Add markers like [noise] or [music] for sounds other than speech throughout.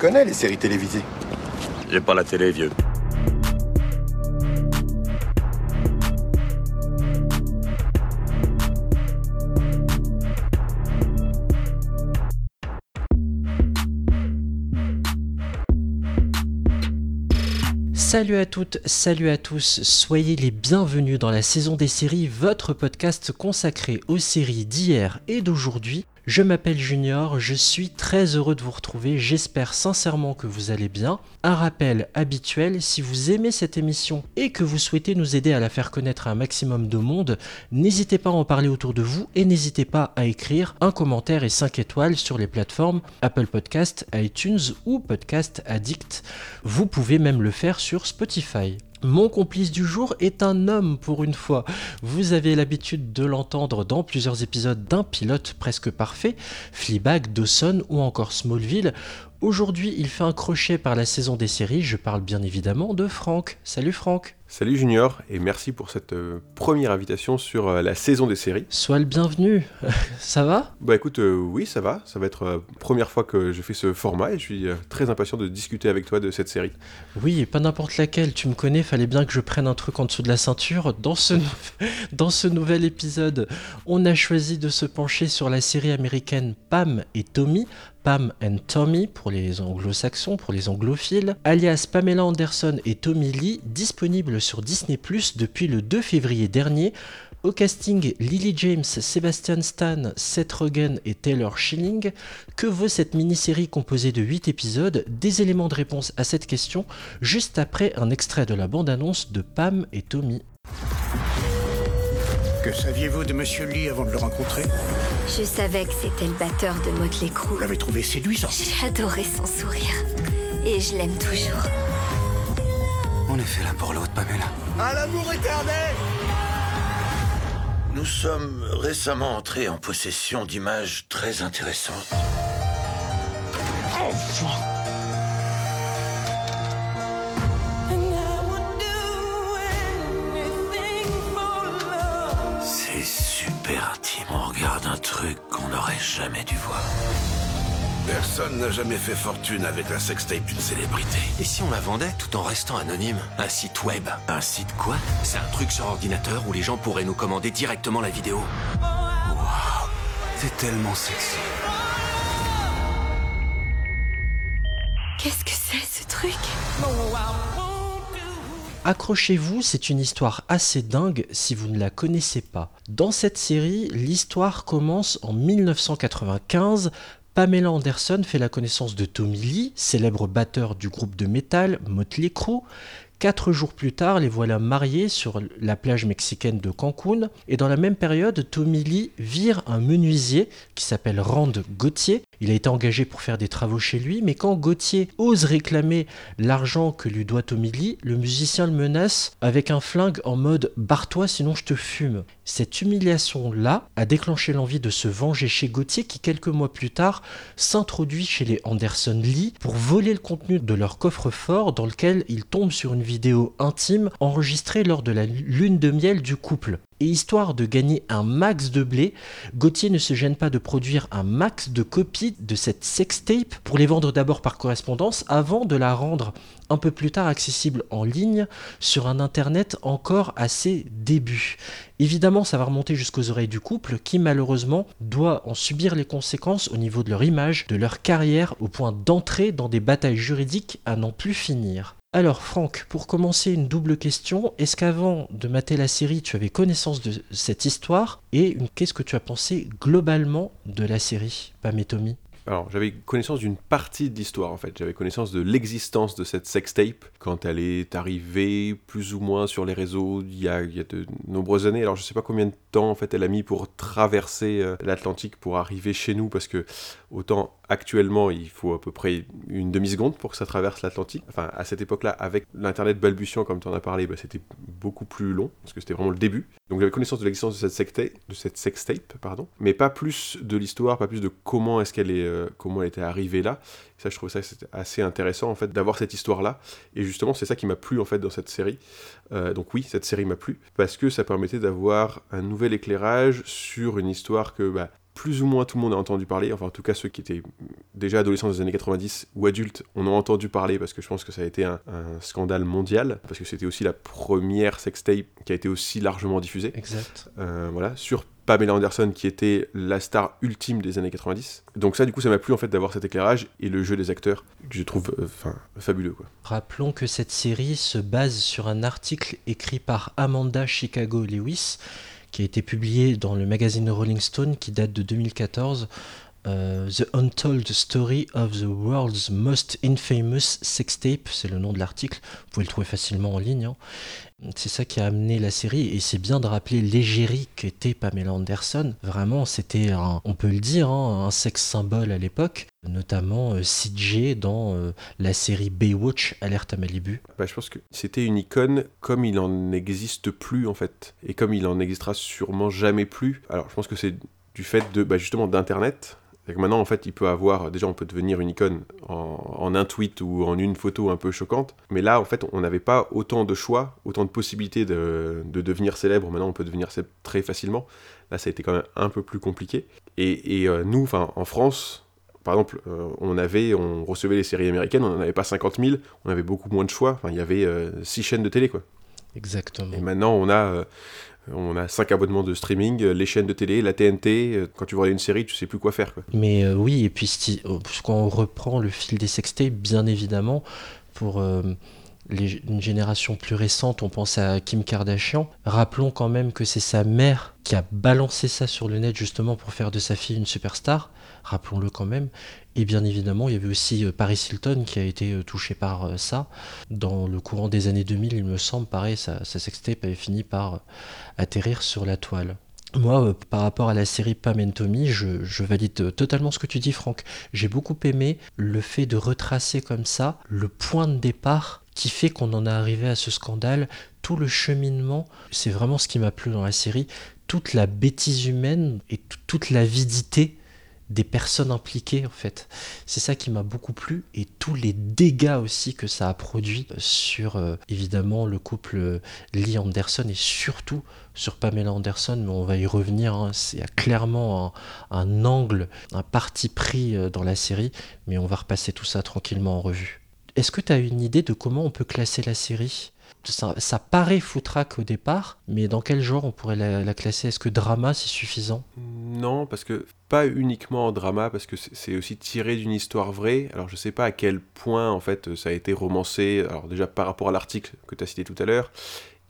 connais les séries télévisées. J'ai pas la télé, vieux. Salut à toutes, salut à tous, soyez les bienvenus dans la saison des séries, votre podcast consacré aux séries d'hier et d'aujourd'hui. Je m'appelle Junior, je suis très heureux de vous retrouver, j'espère sincèrement que vous allez bien. Un rappel habituel, si vous aimez cette émission et que vous souhaitez nous aider à la faire connaître à un maximum de monde, n'hésitez pas à en parler autour de vous et n'hésitez pas à écrire un commentaire et 5 étoiles sur les plateformes Apple Podcast, iTunes ou Podcast Addict. Vous pouvez même le faire sur Spotify. Mon complice du jour est un homme pour une fois. Vous avez l'habitude de l'entendre dans plusieurs épisodes d'un pilote presque parfait, Fleabag, Dawson ou encore Smallville. Aujourd'hui, il fait un crochet par la saison des séries. Je parle bien évidemment de Franck. Salut Franck. Salut Junior et merci pour cette euh, première invitation sur euh, la saison des séries. Sois le bienvenu. [laughs] ça va? Bah écoute, euh, oui ça va. Ça va être la première fois que je fais ce format et je suis très impatient de discuter avec toi de cette série. Oui, et pas n'importe laquelle. Tu me connais, fallait bien que je prenne un truc en dessous de la ceinture. Dans ce, [laughs] dans ce nouvel épisode, on a choisi de se pencher sur la série américaine Pam et Tommy Pam and Tommy pour les anglo-saxons, pour les anglophiles, alias Pamela Anderson et Tommy Lee, disponibles sur Disney depuis le 2 février dernier. Au casting, Lily James, Sebastian Stan, Seth Rogen et Taylor Schilling. Que vaut cette mini-série composée de 8 épisodes? Des éléments de réponse à cette question, juste après un extrait de la bande-annonce de Pam et Tommy. Que saviez-vous de Monsieur Lee avant de le rencontrer? Je savais que c'était le batteur de Motley Crue. Vous l'avez trouvé séduisant. J'adorais son sourire. Et je l'aime toujours. On est fait l'un pour l'autre, Pamela. À l'amour éternel Nous sommes récemment entrés en possession d'images très intéressantes. C'est super intime. On regarde un truc qu'on n'aurait jamais dû voir. Personne n'a jamais fait fortune avec la sextape d'une célébrité. Et si on la vendait tout en restant anonyme? Un site web Un site quoi? C'est un truc sur ordinateur où les gens pourraient nous commander directement la vidéo. Waouh, c'est tellement sexy. Qu'est-ce que c'est ce truc? Accrochez-vous, c'est une histoire assez dingue si vous ne la connaissez pas. Dans cette série, l'histoire commence en 1995. Pamela Anderson fait la connaissance de Tommy Lee, célèbre batteur du groupe de métal Motley Crue. Quatre jours plus tard, les voilà mariés sur la plage mexicaine de Cancun. Et dans la même période, Tommy Lee vire un menuisier qui s'appelle Rand Gauthier. Il a été engagé pour faire des travaux chez lui, mais quand Gauthier ose réclamer l'argent que lui doit Tommy Lee, le musicien le menace avec un flingue en mode barre-toi sinon je te fume. Cette humiliation-là a déclenché l'envie de se venger chez Gauthier qui quelques mois plus tard s'introduit chez les Anderson Lee pour voler le contenu de leur coffre-fort dans lequel il tombe sur une vidéo intime enregistrée lors de la lune de miel du couple. Et histoire de gagner un max de blé, Gauthier ne se gêne pas de produire un max de copies de cette sextape pour les vendre d'abord par correspondance avant de la rendre un peu plus tard accessible en ligne sur un internet encore à ses débuts. Évidemment, ça va remonter jusqu'aux oreilles du couple qui malheureusement doit en subir les conséquences au niveau de leur image, de leur carrière, au point d'entrer dans des batailles juridiques à n'en plus finir. Alors Franck, pour commencer une double question, est-ce qu'avant de mater la série, tu avais connaissance de cette histoire? Et qu'est-ce que tu as pensé globalement de la série, Pam et Tommy? Alors, j'avais connaissance d'une partie de l'histoire en fait. J'avais connaissance de l'existence de cette sextape quand elle est arrivée plus ou moins sur les réseaux il y a, de nombreuses années. Alors, je sais pas combien de temps en fait elle a mis pour traverser euh, l'Atlantique pour arriver chez nous parce que autant actuellement il faut à peu près une demi-seconde pour que ça traverse l'Atlantique. Enfin, à cette époque-là, avec l'internet balbutiant comme tu en as parlé, bah, c'était beaucoup plus long parce que c'était vraiment le début. Donc, j'avais connaissance de l'existence de cette sextape, de cette sextape, pardon, mais pas plus de l'histoire, pas plus de comment est-ce qu'elle est, euh, comment elle était arrivée là. Ça, je trouvais ça assez intéressant en fait d'avoir cette histoire-là. Et justement, c'est ça qui m'a plu en fait dans cette série. Euh, donc oui, cette série m'a plu parce que ça permettait d'avoir un nouvel éclairage sur une histoire que bah, plus ou moins tout le monde a entendu parler, enfin en tout cas ceux qui étaient déjà adolescents des années 90 ou adultes on a entendu parler parce que je pense que ça a été un, un scandale mondial, parce que c'était aussi la première sextape qui a été aussi largement diffusée. Exact. Euh, voilà, sur Pamela Anderson qui était la star ultime des années 90. Donc ça du coup ça m'a plu en fait d'avoir cet éclairage et le jeu des acteurs que je trouve euh, fabuleux. Rappelons que cette série se base sur un article écrit par Amanda Chicago Lewis qui a été publié dans le magazine Rolling Stone qui date de 2014. Euh, the Untold Story of the World's Most Infamous Sextape, c'est le nom de l'article, vous pouvez le trouver facilement en ligne. hein. C'est ça qui a amené la série, et c'est bien de rappeler l'égérie qu'était Pamela Anderson. Vraiment, c'était, on peut le dire, hein, un sexe symbole à l'époque, notamment euh, CJ dans euh, la série Baywatch, Alerte à Malibu. Bah, je pense que c'était une icône comme il en existe plus en fait, et comme il en existera sûrement jamais plus. Alors je pense que c'est du fait de bah, justement d'internet. C'est que Maintenant, en fait, il peut avoir. Déjà, on peut devenir une icône en, en un tweet ou en une photo un peu choquante. Mais là, en fait, on n'avait pas autant de choix, autant de possibilités de, de devenir célèbre. Maintenant, on peut devenir célèbre très facilement. Là, ça a été quand même un peu plus compliqué. Et, et, euh, nous, enfin, en France, par exemple, euh, on avait, on recevait les séries américaines, on n'en avait pas 50 000, on avait beaucoup moins de choix. Enfin, il y avait euh, six chaînes de télé, quoi. Exactement. Et maintenant, on a, euh, on a cinq abonnements de streaming, euh, les chaînes de télé, la TNT. euh, quand tu vois une série, tu sais plus quoi faire. Mais euh, oui, et puis euh, quand on reprend le fil des sextapes, bien évidemment, pour une génération plus récente, on pense à Kim Kardashian. Rappelons quand même que c'est sa mère qui a balancé ça sur le net justement pour faire de sa fille une superstar. Rappelons-le quand même. Et bien évidemment, il y avait aussi euh, Paris Hilton qui a été euh, touché par euh, ça. Dans le courant des années 2000, il me semble, pareil, sa, sextape avait fini par atterrir sur la toile. Moi, par rapport à la série Pam and Tommy, je, je valide totalement ce que tu dis, Franck. J'ai beaucoup aimé le fait de retracer comme ça le point de départ qui fait qu'on en est arrivé à ce scandale, tout le cheminement. C'est vraiment ce qui m'a plu dans la série. Toute la bêtise humaine et toute l'avidité des personnes impliquées en fait. C'est ça qui m'a beaucoup plu et tous les dégâts aussi que ça a produit sur euh, évidemment le couple euh, Lee Anderson et surtout sur Pamela Anderson, mais on va y revenir. hein. C'est clairement un, un angle, un parti pris euh, dans la série, mais on va repasser tout ça tranquillement en revue. Est-ce que tu as une idée de comment on peut classer la série? Ça, paraît foutraque au départ, mais dans quel genre on pourrait la, la classer? Est-ce que drama c'est suffisant? Non, parce que pas uniquement en drama, parce que c'est c'est aussi tiré d'une histoire vraie. Alors je sais pas à quel point en fait ça a été romancé. Alors déjà par rapport à l'article que tu as cité tout à l'heure.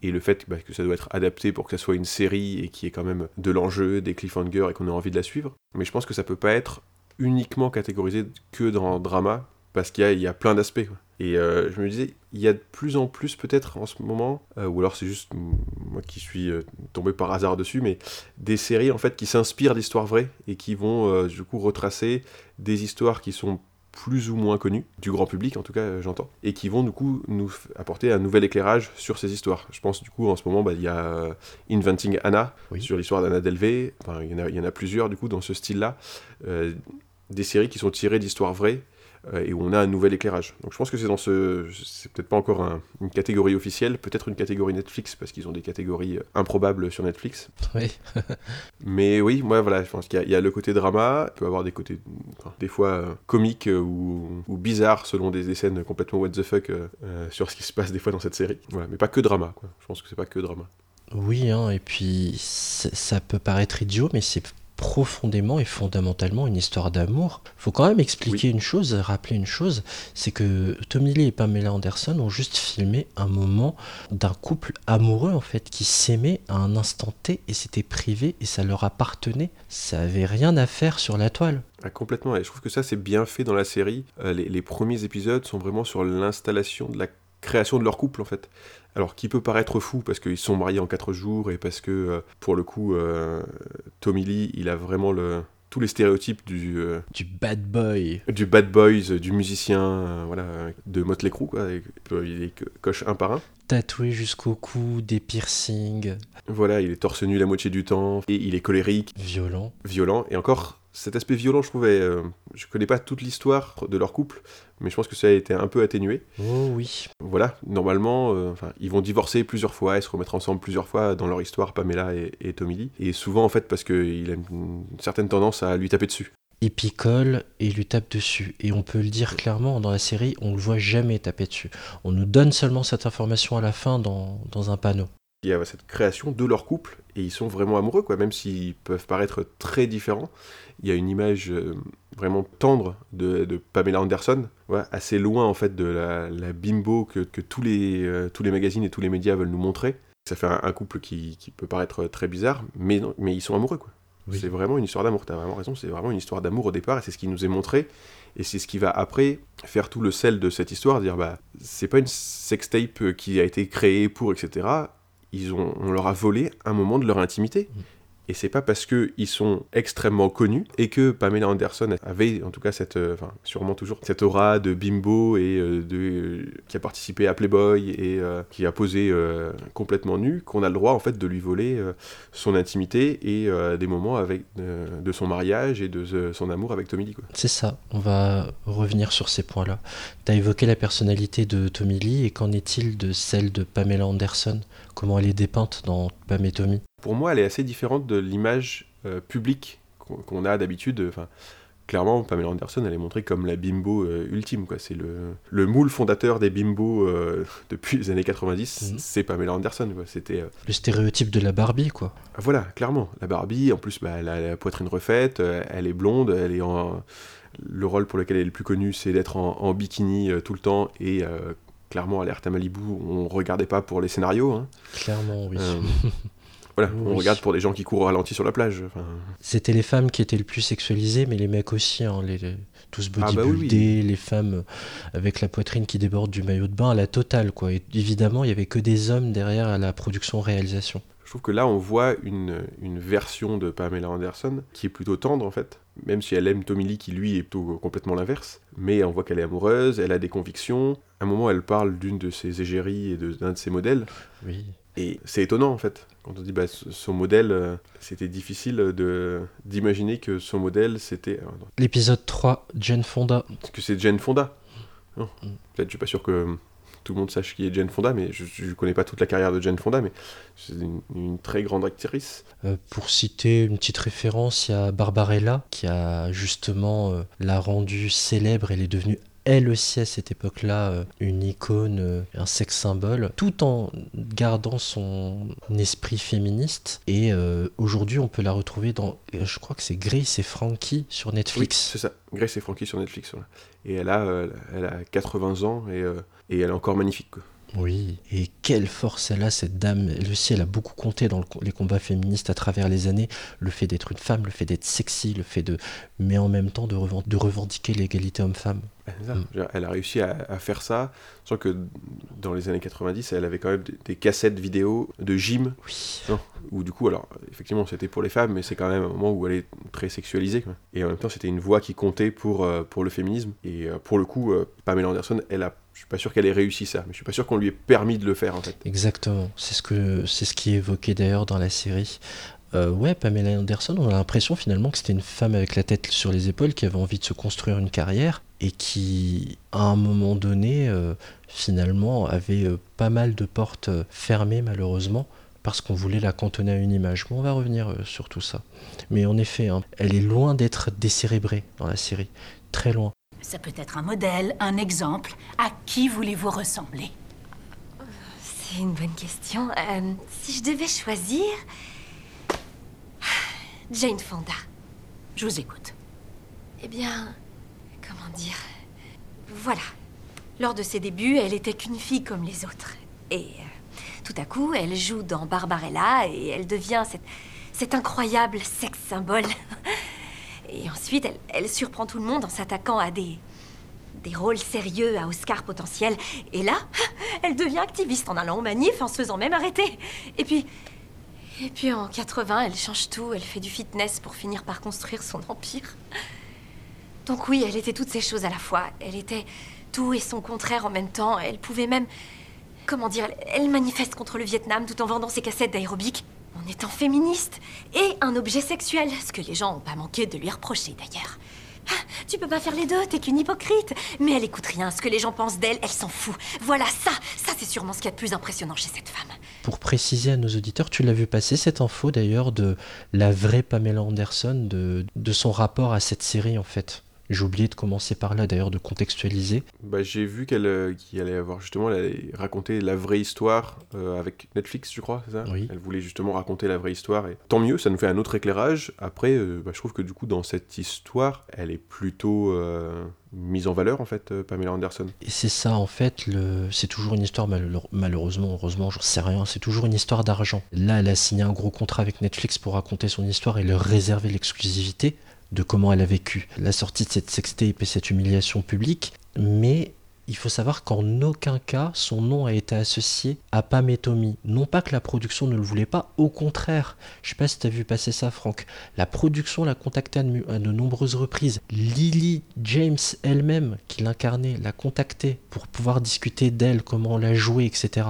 Et le fait bah, que ça doit être adapté pour que ça soit une série et qu'il y ait quand même de l'enjeu, des cliffhangers et qu'on ait envie de la suivre. Mais je pense que ça peut pas être uniquement catégorisé que dans drama, parce qu'il y y a plein d'aspects. Et euh, je me disais, il y a de plus en plus peut-être en ce moment, euh, ou alors c'est juste moi qui suis euh, tombé par hasard dessus, mais des séries en fait qui s'inspirent d'histoires vraies et qui vont du coup retracer des histoires qui sont plus ou moins connues, du grand public en tout cas j'entends, et qui vont du coup nous apporter un nouvel éclairage sur ces histoires. Je pense du coup en ce moment bah, il y a Inventing Anna Oui. sur l'histoire d'Anna Delvey, enfin il y, en a, il y en a plusieurs du coup dans ce style-là, des séries qui sont tirées d'histoires vraies et où on a un nouvel éclairage. Donc je pense que c'est dans ce, c'est peut-être pas encore un- une catégorie officielle, peut-être une catégorie Netflix parce qu'ils ont des catégories euh, improbables sur Netflix. Oui. [laughs] Mais oui, moi voilà, je pense qu'il y, a- il y a le côté drama, il peut avoir des côtés enfin, des fois euh, comiques euh, ou, ou bizarres selon des, des scènes complètement what the fuck euh, euh, sur ce qui se passe des fois dans cette série. Voilà, mais pas que drama, quoi. Je pense que c'est pas que drama. Oui, hein, et puis ça peut paraître idiot, mais c'est profondément et fondamentalement une histoire d'amour. Faut quand même expliquer une chose, rappeler une chose, c'est que Tommy Lee et Pamela Anderson ont juste filmé un moment d'un couple amoureux en fait qui s'aimait à un instant T et c'était privé et ça leur appartenait. Ça avait rien à faire sur la toile. Ah, complètement, et je trouve que ça c'est bien fait dans la série. Euh, les, les premiers épisodes sont vraiment sur l'installation de la création de leur couple en fait. Alors qui peut paraître fou parce qu'ils sont mariés en 4 jours et parce que euh, pour le coup euh, Tommy Lee il a vraiment le, tous les stéréotypes du, euh, Du bad boy. du bad boys, euh, du musicien, euh, voilà, de Motley Crue quoi. Et, il les co- coche un par un. Tatoué jusqu'au cou, des piercings, Voilà, il est torse nu la moitié du temps et il est colérique, violent. violent et encore cet aspect violent, je trouvais. euh, je connais pas toute l'histoire de leur couple, mais je pense que ça a été un peu atténué. Oh oui. Voilà, normalement, euh, ils vont divorcer plusieurs fois et se remettre ensemble plusieurs fois dans leur histoire, Pamela et, et Tommy Lee. Et souvent, en fait, parce qu'il a une certaine tendance à lui taper dessus. Il picole et lui tape dessus. Et on peut le dire clairement, dans la série, on le voit jamais taper dessus. On nous donne seulement cette information à la fin dans, dans un panneau. Il y a cette création de leur couple et ils sont vraiment amoureux, quoi, même s'ils peuvent paraître très différents. Il y a une image euh, vraiment tendre de, de Pamela Anderson, ouais, assez loin en fait de la, la bimbo que, que tous, les, euh, tous les magazines et tous les médias veulent nous montrer. Ça fait un, un couple qui, qui peut paraître très bizarre, mais, non- mais ils sont amoureux. quoi. Oui. C'est vraiment une histoire d'amour, t'as vraiment raison, c'est vraiment une histoire d'amour au départ et c'est ce qui nous est montré. Et c'est ce qui va après faire tout le sel de cette histoire, dire bah c'est pas une sextape qui a été créée pour, etc. Ils ont, on leur a volé un moment de leur intimité. Et c'est pas parce que ils sont extrêmement connus et que Pamela Anderson avait, en tout cas, cette, euh, enfin, sûrement toujours, cette aura de bimbo et euh, de, qui a participé à Playboy et euh, qui a posé complètement nu, qu'on a le droit en fait de lui voler son intimité et des moments avec de son mariage et de son amour avec Tommy Lee. C'est ça, on va revenir sur ces points-là. Tu as évoqué la personnalité de Tommy Lee, et qu'en est-il de celle de Pamela Anderson? Comment elle est dépeinte dans Pam et Tommy? Pour moi, elle est assez différente de l'image euh, publique qu'on a d'habitude. Enfin, clairement, Pamela Anderson, elle est montrée comme la bimbo euh, ultime. quoi. C'est le, le moule fondateur des bimbos euh, [laughs] depuis les années 90. Mhm. C'est Pamela Anderson. quoi. C'était euh, Le stéréotype de la Barbie, quoi. voilà, clairement, la Barbie. En plus, bah, elle a la poitrine refaite. elle est blonde. Elle est en le rôle pour lequel elle est le plus connue, c'est d'être en, en bikini tout le temps et Clairement, Alerte à Malibu, on regardait pas pour les scénarios. hein. Clairement, oui. [laughs] Euh, voilà, on regarde pour des gens qui courent au ralenti sur la plage. enfin. C'était les femmes qui étaient le plus sexualisées, mais les mecs aussi, hein, les, les- tous Ah bah oui, bodybuildés, les femmes avec la poitrine qui déborde du maillot de bain à la totale, quoi. Et évidemment, il y avait que des hommes derrière à la production-réalisation. Je trouve que là, on voit une, une version de Pamela Anderson qui est plutôt tendre en fait, même si elle aime Tommy Lee qui lui est plutôt complètement l'inverse. Mais on voit qu'elle est amoureuse, elle a des convictions. À un moment, elle parle d'une de ses égéries et de- d'un de ses modèles. Oui. Et c'est étonnant en fait, quand on dit bah, son modèle, euh, c'était difficile de d'imaginer que son modèle c'était. attends, L'épisode 3, Jane Fonda. que c'est Jane Fonda. Non, Mm. Peut-être, je suis pas sûr que tout le monde sache qui est Jane Fonda, mais je, je connais pas toute la carrière de Jane Fonda, mais c'est une, une très grande actrice. Euh, pour citer une petite référence, il y a Barbarella qui a justement euh, l'a rendue célèbre. Elle est devenue elle aussi à cette époque-là euh, une icône, euh, un sex symbole, tout en gardant son esprit féministe. Et euh, aujourd'hui, on peut la retrouver dans, je crois que c'est Grace et Frankie sur Oui, Netflix. c'est ça. Grace et Frankie sur Netflix. voilà. Et elle a, euh, elle a 80 ans et, euh, et elle est encore magnifique. quoi. Oui, et quelle force elle a, cette dame. Elle aussi, elle a beaucoup compté dans le les combats féministes à travers les années. Le fait d'être une femme, le fait d'être sexy, le fait de. Mais en même temps de, reven- de revendiquer l'égalité homme-femme. Mm. Elle a réussi à, à faire ça, sans que dans les années 90, elle avait quand même des, des cassettes vidéo de gym, Oui. où du coup, alors effectivement, c'était pour les femmes, mais c'est quand même un moment où elle est très sexualisée. quoi. Et en même temps, c'était une voix qui comptait pour, euh, pour le féminisme. Et euh, pour le coup, euh, Pamela Anderson, elle a, je suis pas sûr qu'elle ait réussi ça, mais je suis pas sûr qu'on lui ait permis de le faire en fait. Exactement. C'est ce, que, c'est ce qui est évoqué d'ailleurs dans la série. Euh, ouais, Pamela Anderson, on a l'impression finalement que c'était une femme avec la tête sur les épaules qui avait envie de se construire une carrière et qui, à un moment donné, euh, finalement, avait euh, pas mal de portes fermées malheureusement parce qu'on voulait la cantonner à une image. Mais on va revenir sur tout ça. Mais en effet, hein, elle est loin d'être décérébrée dans la série. Très loin. Ça peut être un modèle, un exemple. À qui voulez-vous ressembler? C'est une bonne question. Euh, si je devais choisir. [sighs] Jane Fonda. Je vous écoute. Eh bien. Comment dire? Voilà. Lors de ses débuts, elle était qu'une fille comme les autres. Et euh, tout à coup, elle joue dans Barbarella et elle devient cette, cet incroyable sex symbole. [laughs] Et ensuite, elle, surprend tout le monde en s'attaquant à des. des rôles sérieux à Oscar potentiel. Et là, [laughs] elle devient activiste en allant aux manifs, en se faisant même arrêter. Et puis. Et puis en 80, elle change tout, elle fait du fitness pour finir par construire son empire. Donc oui, elle était toutes ces choses à la fois. Elle était tout et son contraire en même temps. Elle pouvait même... Comment dire elle manifeste contre le Vietnam tout en vendant ses cassettes d'aérobic. En étant féministe et un objet sexuel, ce que les gens n'ont pas manqué de lui reprocher d'ailleurs. Ah, tu peux pas faire les deux, t'es qu'une hypocrite. Mais elle écoute rien, ce que les gens pensent d'elle, elle s'en fout. Voilà ça, ça c'est sûrement ce qu'il y a de plus impressionnant chez cette femme. Pour préciser à nos auditeurs, tu l'as vu passer cette info d'ailleurs de la vraie Pamela Anderson, de, de son rapport à cette série en fait. J'ai oublié de commencer par là d'ailleurs, de contextualiser. Bah, j'ai vu qu'elle euh, allait avoir justement, elle allait raconter la vraie histoire euh, avec Netflix, je crois, c'est ça? Oui. Elle voulait justement raconter la vraie histoire et tant mieux, ça nous fait un autre éclairage. Après, euh, bah, je trouve que du coup, dans cette histoire, elle est plutôt euh, mise en valeur en fait, euh, Pamela Anderson. Et c'est ça en fait, le... c'est toujours une histoire, malheure- malheureusement, heureusement, j'en sais rien, c'est toujours une histoire d'argent. Là, elle a signé un gros contrat avec Netflix pour raconter son histoire et leur réserver l'exclusivité de comment elle a vécu la sortie de cette sextape et cette humiliation publique. Mais il faut savoir qu'en aucun cas, son nom a été associé à Pam et Tommy. Non pas que la production ne le voulait pas, au contraire. Je sais pas si tu as vu passer ça, Franck. La production l'a contacté à de, nombreuses reprises. Lily James elle-même, qui l'incarnait, l'a contacté pour pouvoir discuter d'elle, comment la jouer, etc.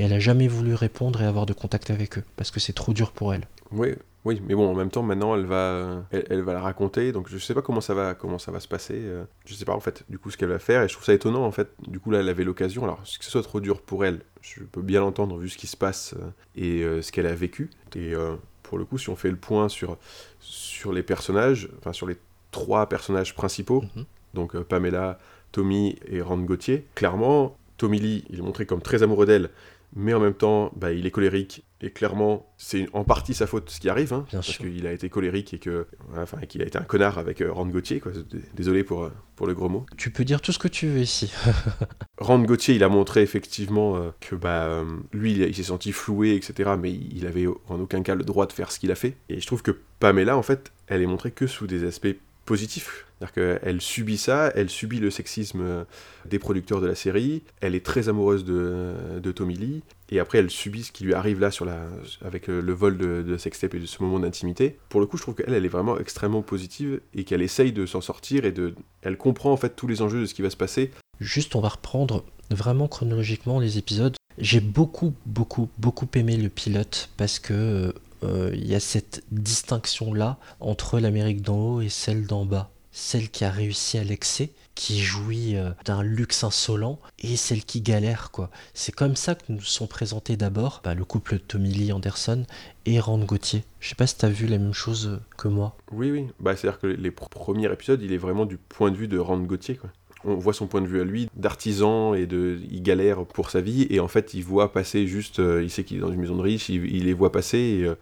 Et elle a jamais voulu répondre et avoir de contact avec eux, parce que c'est trop dur pour elle. Oui, oui, mais bon, en même temps, maintenant, elle va, elle, elle va la raconter, donc je sais pas comment ça va, comment ça va se passer. euh, je sais pas en fait, du coup, ce qu'elle va faire, et je trouve ça étonnant en fait. Du coup, là, elle avait l'occasion. Alors, que ce soit trop dur pour elle, je peux bien l'entendre vu ce qui se passe euh, et euh, ce qu'elle a vécu. Et euh, pour le coup, si on fait le point sur sur les personnages, enfin sur les trois personnages principaux, Mhm. donc euh, Pamela, Tommy et Rand Gauthier, clairement, Tommy Lee, il est montré comme très amoureux d'elle, mais en même temps, bah, il est colérique. Et clairement, c'est en partie sa faute ce qui arrive, hein, parce qu'il a été colérique et que, enfin, qu'il a été un connard avec euh, Rand Gauthier. Quoi. Désolé pour, euh, pour le gros mot. Tu peux dire tout ce que tu veux ici. [laughs] Rand Gauthier, il a montré effectivement euh, que bah, lui, il, il s'est senti floué, etc. Mais il avait en aucun cas le droit de faire ce qu'il a fait. Et je trouve que Pamela, en fait, elle est montrée que sous des aspects positifs. C'est-à-dire qu'elle subit ça, elle subit le sexisme euh, des producteurs de la série, elle est très amoureuse de, de Tommy Lee, et après elle subit ce qui lui arrive là sur la, avec euh, le vol de, de sextape et de ce moment d'intimité. Pour le coup, je trouve qu'elle, elle est vraiment extrêmement positive et qu'elle essaye de s'en sortir et de, elle comprend en fait tous les enjeux de ce qui va se passer Juste, on va reprendre vraiment chronologiquement les épisodes. J'ai beaucoup, beaucoup, beaucoup aimé le pilote parce que euh, il y a cette distinction-là entre l'Amérique d'en haut et celle d'en bas. Celle qui a réussi à l'excès, qui jouit euh, d'un luxe insolent, et celle qui galère, quoi. C'est comme ça que nous sont présentés d'abord bah, le couple Tommy Lee Anderson et Rand Gauthier. Je sais pas si t'as vu la même chose que moi. Oui, oui. Bah, C'est-à-dire que les pr- premiers épisodes, il est vraiment du point de vue de Rand Gauthier. Quoi. On voit son point de vue à lui, d'artisan, et de, il galère pour sa vie, et en fait, il voit passer juste, euh, il sait qu'il est dans une maison de riches, il, les voit passer,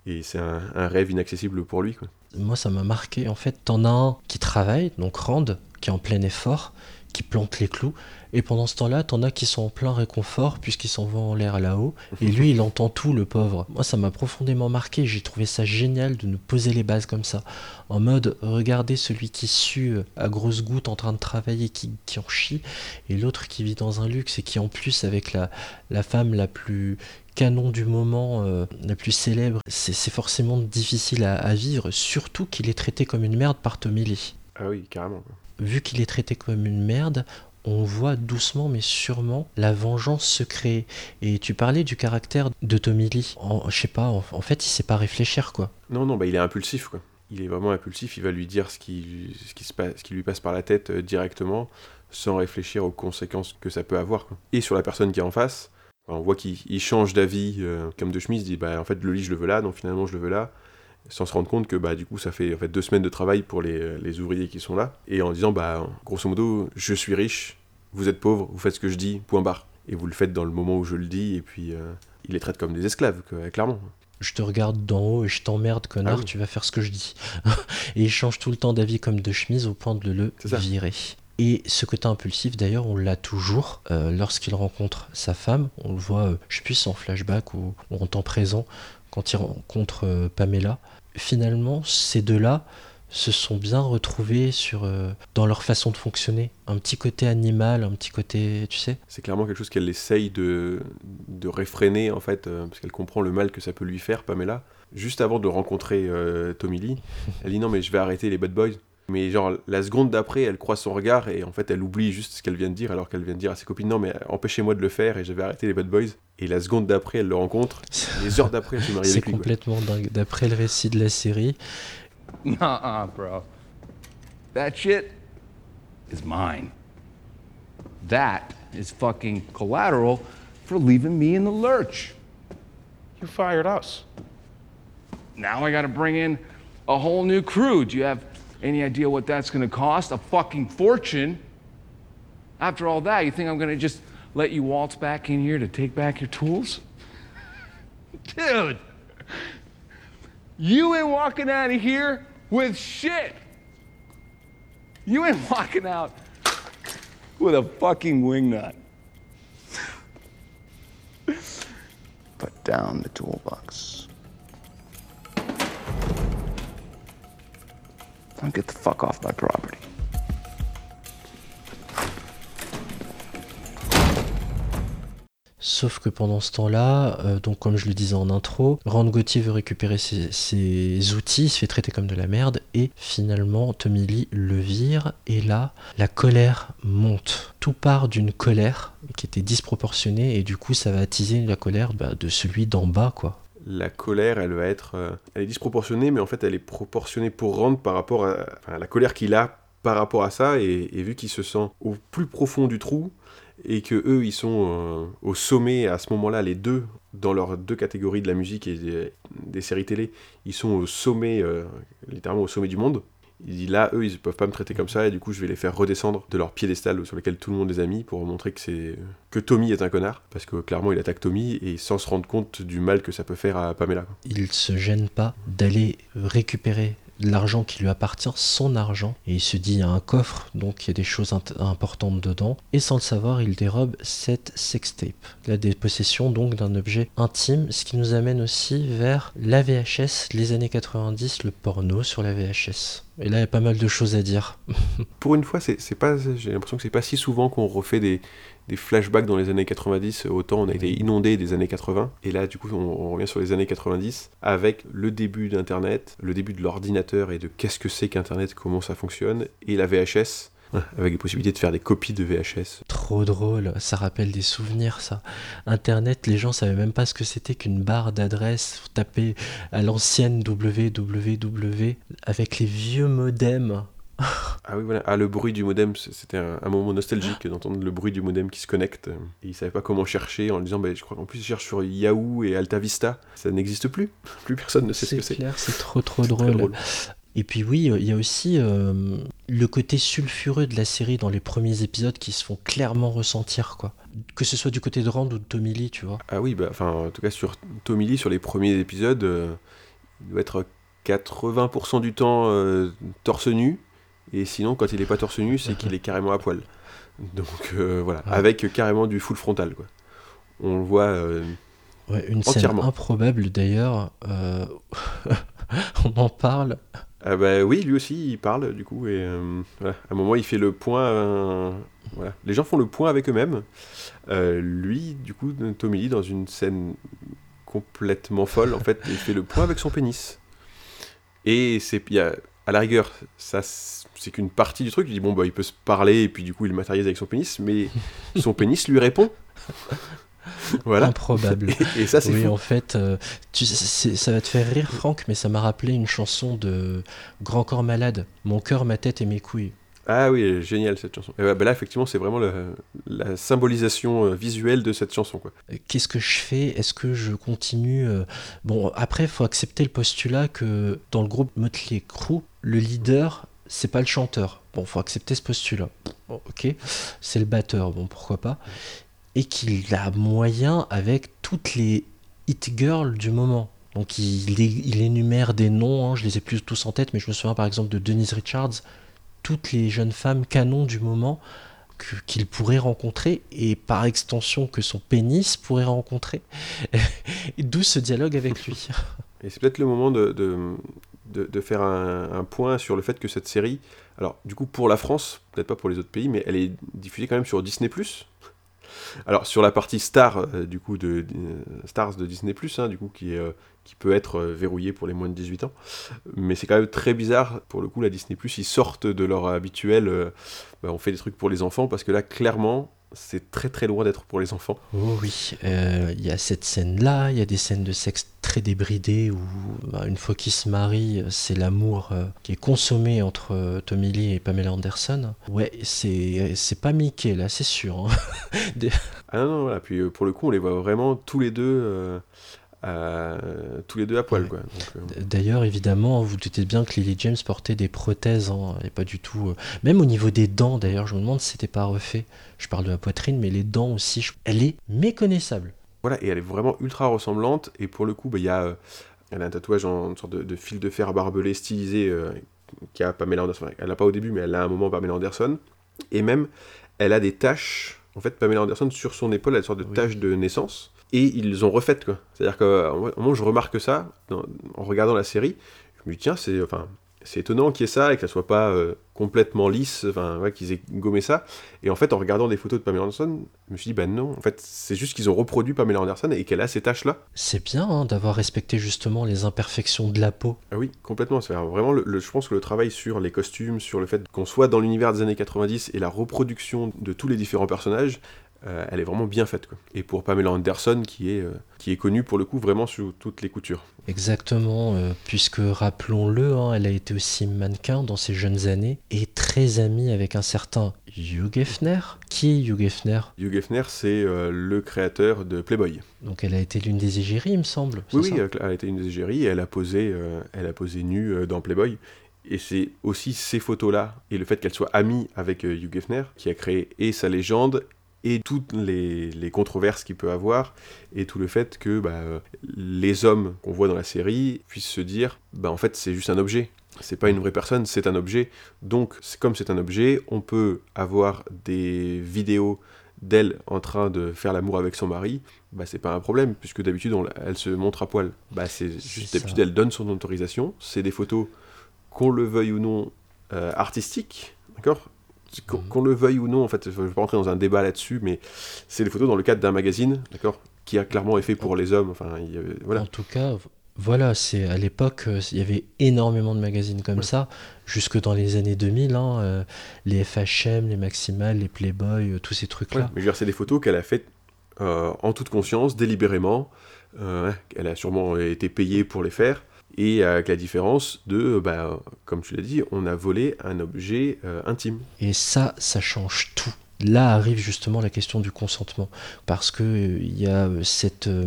et, euh, c'est un, un rêve inaccessible pour lui. Quoi. moi ça m'a marqué. En fait, t'en as un qui travaille, donc Rand, qui est en plein effort, qui plante les clous, et pendant ce temps-là, t'en as qui sont en plein réconfort, puisqu'ils s'en vont en l'air là-haut, [laughs] et lui, il entend tout, le pauvre. Moi, ça m'a profondément marqué, j'ai trouvé ça génial de nous poser les bases comme ça. En mode, regardez celui qui sue euh, à grosses gouttes en train de travailler, qui, qui en chie, et l'autre qui vit dans un luxe, et qui en plus, avec la, la femme la plus canon du moment, euh, la plus célèbre, c'est forcément difficile à, à vivre, surtout qu'il est traité comme une merde par Tommy Lee. Ah oui, carrément. Vu qu'il est traité comme une merde, on voit doucement mais sûrement la vengeance se créer. Et tu parlais du caractère de Tommy Lee. Je sais pas, en, fait, il sait pas réfléchir quoi. Non, non, bah, il est impulsif. Quoi. Il est vraiment impulsif, il va lui dire ce qui, se passe, ce qui lui passe par la tête euh, directement, sans réfléchir aux conséquences que ça peut avoir. quoi. Et sur la personne qui est en face, bah, on voit qu'il il change d'avis euh, comme de chemise, il dit bah, en fait le lit je le veux là, donc finalement je le veux là, sans se rendre compte que bah, du coup ça fait en fait deux semaines de travail pour les, les ouvriers qui sont là, et en disant bah grosso modo je suis riche, vous êtes pauvre, vous faites ce que je dis, point barre. Et vous le faites dans le moment où je le dis, et puis euh, il les traite comme des esclaves, clairement. Je te regarde d'en haut et je t'emmerde, connard, Ah oui. tu vas faire ce que je dis. [laughs] et il change tout le temps d'avis comme de chemise au point de le virer. Et ce côté impulsif, d'ailleurs, on l'a toujours euh, lorsqu'il rencontre sa femme. On le voit, euh, je sais plus, en flashback ou, ou en temps présent, quand il rencontre euh, Pamela. Finalement, ces deux-là se sont bien retrouvés sur, euh, dans leur façon de fonctionner. Un petit côté animal, un petit côté, tu sais. C'est clairement quelque chose qu'elle essaye de, de réfréner, en fait, euh, parce qu'elle comprend le mal que ça peut lui faire, Pamela. Juste avant de rencontrer euh, Tommy Lee, [laughs] elle dit non, mais je vais arrêter les bad boys. Mais genre, la seconde d'après, elle croise son regard et en fait, elle oublie juste ce qu'elle vient de dire alors qu'elle vient de dire à ses copines non, mais empêchez-moi de le faire et je vais arrêter les bad boys. Et la seconde d'après, elle le rencontre. [laughs] Les heures d'après, elle se marie C'est avec lui. quoi. complètement dingue. D'après le récit de la série, [laughs] Nuh-uh, bro. That shit is mine. That is fucking collateral for leaving me in the lurch. You fired us. Now I gotta bring in a whole new crew. Do you have any idea what that's gonna cost? A fucking fortune. After all that, you think I'm gonna just let you waltz back in here to take back your tools? [laughs] Dude! You ain't walking out of here with shit! You ain't walking out with a fucking wingnut. Put [laughs] down the toolbox. Sauf que pendant ce temps-là, euh, donc comme je le disais en intro, Rand Gauthier veut récupérer ses, ses outils, il se fait traiter comme de la merde, et finalement Tommy Lee le vire, et là, la colère monte. Tout part d'une colère qui était disproportionnée, et du coup ça va attiser la colère bah, de celui d'en bas, quoi. La colère, elle va être. euh, elle est disproportionnée, mais en fait, elle est proportionnée pour Rand par rapport à, la colère qu'il a par rapport à ça, et, vu qu'il se sent au plus profond du trou, et que eux, ils sont euh, au sommet à ce moment-là, les deux, dans leurs deux catégories de la musique et des, des séries télé, ils sont au sommet, euh, littéralement au sommet du monde. Il dit là, eux, ils peuvent pas me traiter comme ça, et du coup, je vais les faire redescendre de leur piédestal sur lequel tout le monde les a mis pour montrer que c'est que Tommy est un connard, parce que clairement, il attaque Tommy et sans se rendre compte du mal que ça peut faire à Pamela. Il se gêne pas d'aller récupérer l'argent qui lui appartient, son argent, et il se dit il y a un coffre, donc il y a des choses importantes dedans, et sans le savoir, il dérobe cette sextape, la dépossession donc d'un objet intime, ce qui nous amène aussi vers la VHS, les années 90, le porno sur la VHS. Et là, il y a pas mal de choses à dire. [laughs] Pour une fois, c'est pas, j'ai l'impression que c'est pas si souvent qu'on refait des, des flashbacks dans les années 90. Autant on a été inondé des années 80. Et là, du coup, on, on revient sur les années 90 avec le début d'Internet, le début de l'ordinateur et de qu'est-ce que c'est qu'Internet, comment ça fonctionne, et la VHS, [laughs] avec les possibilités de faire des copies de VHS. Trop drôle, ça rappelle des souvenirs ça. Internet, les gens savaient même pas ce que c'était qu'une barre d'adresse tapée à l'ancienne www avec les vieux modems. [laughs] Ah oui, voilà. Ah, le bruit du modem, c'était un, un moment nostalgique d'entendre le bruit du modem qui se connecte. Et ils savaient pas comment chercher en disant, bah, je crois qu'en plus, ils cherchent sur Yahoo et Alta Vista. Ça n'existe plus. [laughs] Plus personne ne sait ce que c'est. clair, c'est trop trop drôle. drôle. Et puis oui, il y a aussi euh, le côté sulfureux de la série dans les premiers épisodes qui se font clairement ressentir, quoi. Que ce soit du côté de Rand ou de Tommy Lee, tu vois. Ah oui, bah, enfin, en tout cas, sur Tommy Lee, sur les premiers épisodes, euh, il doit être 80% du temps euh, torse nu. Et sinon, quand il est pas torse nu, c'est qu'il est carrément à poil. Donc euh, voilà, Ouais. avec carrément du full frontal, quoi. On le voit. euh, Ouais, une Entièrement. scène improbable d'ailleurs. euh, [laughs] On en parle. Ah bah oui, lui aussi, il parle, du coup, et euh, voilà. à un moment, il fait le point. voilà. Les gens font le point avec eux-mêmes. Lui, du coup, Tommy Lee, dans une scène complètement folle, en fait, il fait le point avec son pénis. Et c'est, il y a, à la rigueur, ça, c'est qu'une partie du truc. Il dit, bon, bah, il peut se parler, et puis du coup, il matérialise avec son pénis, mais [laughs] son pénis lui répond. [laughs] voilà. Improbable. [laughs] Et, et ça, c'est oui, fou. en fait, euh, tu, c'est- ça va te faire rire, Franck, mais ça m'a rappelé une chanson de Grand Corps Malade. Mon cœur, ma tête et mes couilles. Ah oui, génial cette chanson. Et bah là, effectivement, c'est vraiment la symbolisation euh, visuelle de cette chanson. Euh, Qu'est-ce que je fais? Est-ce que je continue euh, Bon, après, il faut accepter le postulat que dans le groupe Motley Crue, le leader, c'est pas le chanteur. Bon, faut accepter ce postulat. Bon, ok, c'est le batteur. Bon, pourquoi pas Et qu'il a moyen avec toutes les hit girls du moment. Donc il énumère des noms, hein, je les ai plus tous en tête, mais je me souviens par exemple de Denise Richards, toutes les jeunes femmes canons du moment qu'il pourrait rencontrer et par extension que son pénis pourrait rencontrer. [laughs] D'où ce dialogue avec lui. [laughs] Et c'est peut-être le moment de faire un, un point sur le fait que cette série, alors du coup pour la France, peut-être pas pour les autres pays, mais elle est diffusée quand même sur Disney ⁇ Alors sur la partie star euh, du coup de Stars de Disney hein, du coup qui euh, peut être euh, verrouillé pour les moins de 18 ans, mais c'est quand même très bizarre pour le coup la Disney ils sortent de leur habituel bah, on fait des trucs pour les enfants parce que là clairement c'est très très loin d'être pour les enfants. Oh oui, euh, il y a cette scène-là, il y a des scènes de sexe très débridées où bah, une fois qu'ils se marient, c'est l'amour euh, qui est consommé entre euh, Tommy Lee et Pamela Anderson. Ouais, c'est c'est pas Mickey là, c'est sûr. hein. [laughs] Des- Ah non, non voilà, puis euh, pour le coup on les voit vraiment tous les deux euh, tous les deux à poil Ouais. euh, D'ailleurs, évidemment, vous doutez bien que Lily James portait des prothèses, hein, et pas du tout. euh, Même au niveau des dents, d'ailleurs, je me demande si c'était pas refait. Je parle de la poitrine, mais les dents aussi, je- elle est méconnaissable. Voilà, et elle est vraiment ultra ressemblante. Et pour le coup, bah, y a, euh, elle a un tatouage en une sorte de, de fil de fer barbelé stylisé qui a Pamela Anderson. Elle l'a pas au début, mais elle à un moment Pamela Anderson. Et même, elle a des taches. En fait, Pamela Anderson, sur son épaule, elle a une sorte de Oui. tache de naissance. Et ils ont refait, quoi. C'est-à-dire qu'au moment où je remarque ça, dans- en regardant la série, je me dis, tiens, c'est enfin, c'est étonnant qu'il y ait ça et que ça soit pas euh, complètement lisse, enfin, ouais, qu'ils aient gommé ça. Et en fait, en regardant des photos de Pamela Anderson, je me suis dit, bah non, en fait, c'est juste qu'ils ont reproduit Pamela Anderson et qu'elle a ces taches-là. C'est bien hein, d'avoir respecté justement les imperfections de la peau. Ah oui, complètement. C'est vraiment, le, le- je pense que le travail sur les costumes, sur le fait qu'on soit dans l'univers des années 90 et la reproduction de tous les différents personnages, euh, elle est vraiment bien faite. Quoi. Et pour Pamela Anderson, qui est, euh, qui est connue pour le coup vraiment sous toutes les coutures. Exactement, euh, puisque rappelons-le, hein, elle a été aussi mannequin dans ses jeunes années et très amie avec un certain Hugh Hefner. Qui est Hugh Hefner? Hugh Hefner, c'est le créateur de Playboy. Donc elle a été l'une des égéries, il me semble. Oui, oui, elle a été une des égéries et elle a posé, elle a posé nue dans Playboy. Et c'est aussi ces photos-là et le fait qu'elle soit amie avec Hugh Hefner qui a créé et sa légende et toutes les, les controverses qu'il peut avoir et tout le fait que bah, les hommes qu'on voit dans la série puissent se dire bah en fait c'est juste un objet. C'est pas une vraie personne c'est un objet. Donc c'est- comme c'est un objet on peut avoir des vidéos d'elle en train de faire l'amour avec son mari bah c'est pas un problème puisque d'habitude elle se montre à poil. Bah c'est juste d'habitude elle donne son autorisation. C'est des photos qu'on le veuille ou non euh, artistiques d'accord? Qu'on le veuille ou non, en fait, je ne vais pas rentrer dans un débat là-dessus, mais c'est des photos dans le cadre d'un magazine, d'accord, qui a clairement été fait pour les hommes. Enfin, il voilà. En tout cas, voilà, c'est à l'époque, euh, il y avait énormément de magazines comme Ouais. ça, jusque dans les années 2000, hein, euh, les FHM, les Maximal, les Playboy, euh, tous ces trucs-là. Mais je veux dire, c'est des photos qu'elle a faites euh, en toute conscience, délibérément. Elle a sûrement été payée pour les faire. Et avec la différence de, bah, comme tu l'as dit, on a volé un objet euh, intime. Et ça, ça change tout. Là arrive justement la question du consentement, parce que euh, il y a euh, cette, euh,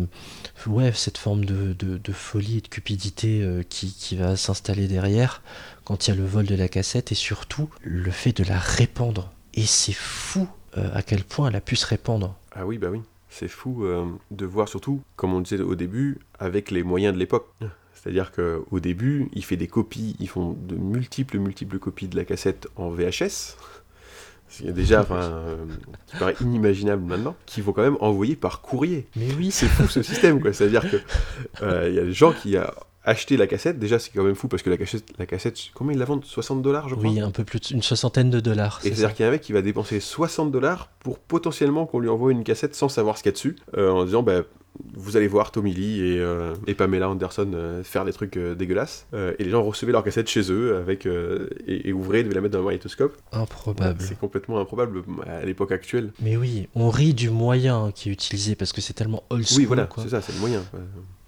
ouais, cette forme de, de- de folie et de cupidité qui, qui va s'installer derrière quand il y a le vol de la cassette et surtout le fait de la répandre. Et c'est fou à quel point elle a pu se répandre. Ah oui, bah oui. C'est fou de voir surtout, comme on disait au début, avec les moyens de l'époque. C'est-à-dire qu'au début, il fait des copies, ils font de multiples, multiples copies de la cassette en VHS. Ce qui est déjà, enfin, euh, qui paraît inimaginable maintenant, qu'ils vont quand même envoyer par courrier. Mais oui, C'est fou ce système, quoi. C'est-à-dire que euh, y a des gens qui ont acheté la cassette. Déjà, c'est quand même fou parce que la cassette, la cassette combien ils la vendent? 60 dollars, je crois? Oui, un peu plus d'une soixantaine de dollars. et c'est c'est-à-dire qu'il y a un mec qui va dépenser 60 dollars pour potentiellement qu'on lui envoie une cassette sans savoir ce qu'il y a dessus, euh, en disant bah, vous allez voir Tommy Lee et, euh, et Pamela Anderson euh, faire des trucs euh, dégueulasses. Et les gens recevaient leur cassette chez eux avec, et, et ouvraient, devaient la mettre dans un magnétoscope. Improbable. C'est complètement improbable à l'époque actuelle. Mais oui, on rit du moyen qui est utilisé parce que c'est tellement old school. oui, voilà, c'est ça, c'est le moyen.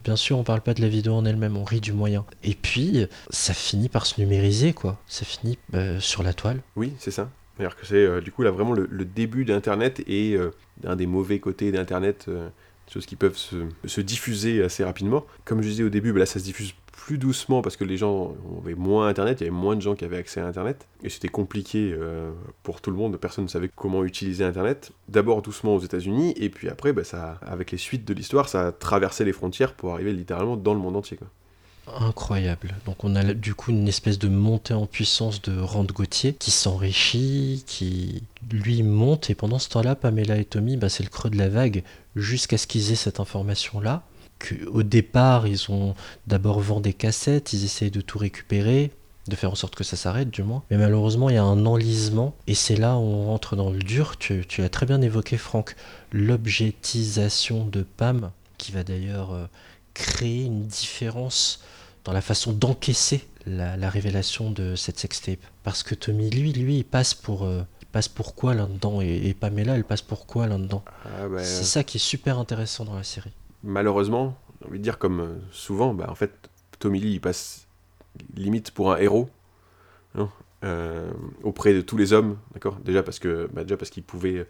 Bien sûr, on parle pas de la vidéo en elle-même, on rit du moyen. Et puis, ça finit par se numériser, quoi. Ça finit euh, sur la toile. Oui, c'est ça. C'est-à-dire que c'est euh, du coup là vraiment le, le début d'Internet et euh, d'un des mauvais côtés d'Internet, euh, choses qui peuvent se, se diffuser assez rapidement. Comme je disais au début, bah là ça se diffuse plus doucement parce que les gens avaient moins Internet, il y avait moins de gens qui avaient accès à Internet et c'était compliqué euh, pour tout le monde, personne ne savait comment utiliser Internet. D'abord doucement aux États-Unis et puis après, bah, ça, avec les suites de l'histoire, ça a traversé les frontières pour arriver littéralement dans le monde entier. Incroyable. Donc on a du coup une espèce de montée en puissance de Rand Gauthier qui s'enrichit, qui lui monte, et pendant ce temps-là, Pamela et Tommy, bah, c'est le creux de la vague, jusqu'à ce qu'ils aient cette information-là. Au départ, ils ont d'abord vendu des cassettes, ils essayent de tout récupérer, de faire en sorte que ça s'arrête du moins. Mais malheureusement, il y a un enlisement et c'est là où on rentre dans le dur. Tu, tu as très bien évoqué, Franck, l'objectisation de Pam, qui va d'ailleurs euh, créer une différence dans la façon d'encaisser la, la révélation de cette sextape. Parce que Tommy, lui, lui, il passe pour, euh, il passe pour quoi là-dedans? Et, et Pamela, elle passe pour quoi là-dedans? Ah, bah, C'est ça qui est super intéressant dans la série. malheureusement, j'ai envie de dire comme euh, souvent, bah, en fait, Tommy Lee, il passe limite pour un héros hein, euh, auprès de tous les hommes, d'accord? Déjà parce que, bah, déjà parce qu'il pouvait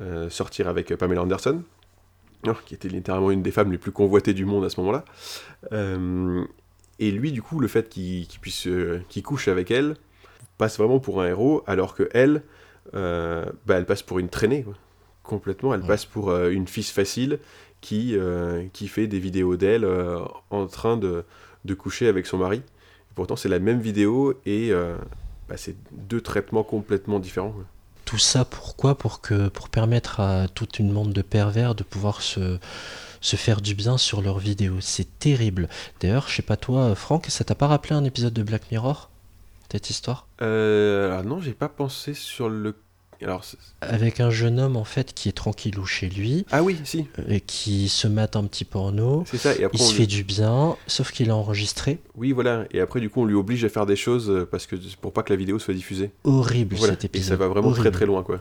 euh, sortir avec Pamela Anderson, hein, qui était littéralement une des femmes les plus convoitées du monde à ce moment-là. Et lui, du coup, le fait qu'il puisse, euh, qu'il couche avec elle, passe vraiment pour un héros, alors que elle, euh, bah, elle passe pour une traînée, quoi. complètement. Elle passe pour euh, une fille facile qui, qui fait des vidéos d'elle en train de, de coucher avec son mari. Et pourtant, c'est la même vidéo et bah, c'est deux traitements complètement différents. quoi. Tout ça pourquoi pour que pour permettre à toute une bande de pervers de pouvoir se se faire du bien sur leurs vidéos. C'est terrible. D'ailleurs, je sais pas toi, Franck, ça t'a pas rappelé un épisode de Black Mirror cette histoire? Euh, alors non, j'ai pas pensé sur le. Alors, Avec un jeune homme en fait qui est tranquillou chez lui ah oui, si, euh, et qui se mate un petit porno. c'est ça. Et après, Il se lui- fait du bien, sauf qu'il a enregistré. Oui, voilà. Et après, du coup, on lui oblige à faire des choses euh, parce que pour pas que la vidéo soit diffusée. Horrible Voilà. cet Et épisode. ça va vraiment très Horrible. très loin, quoi.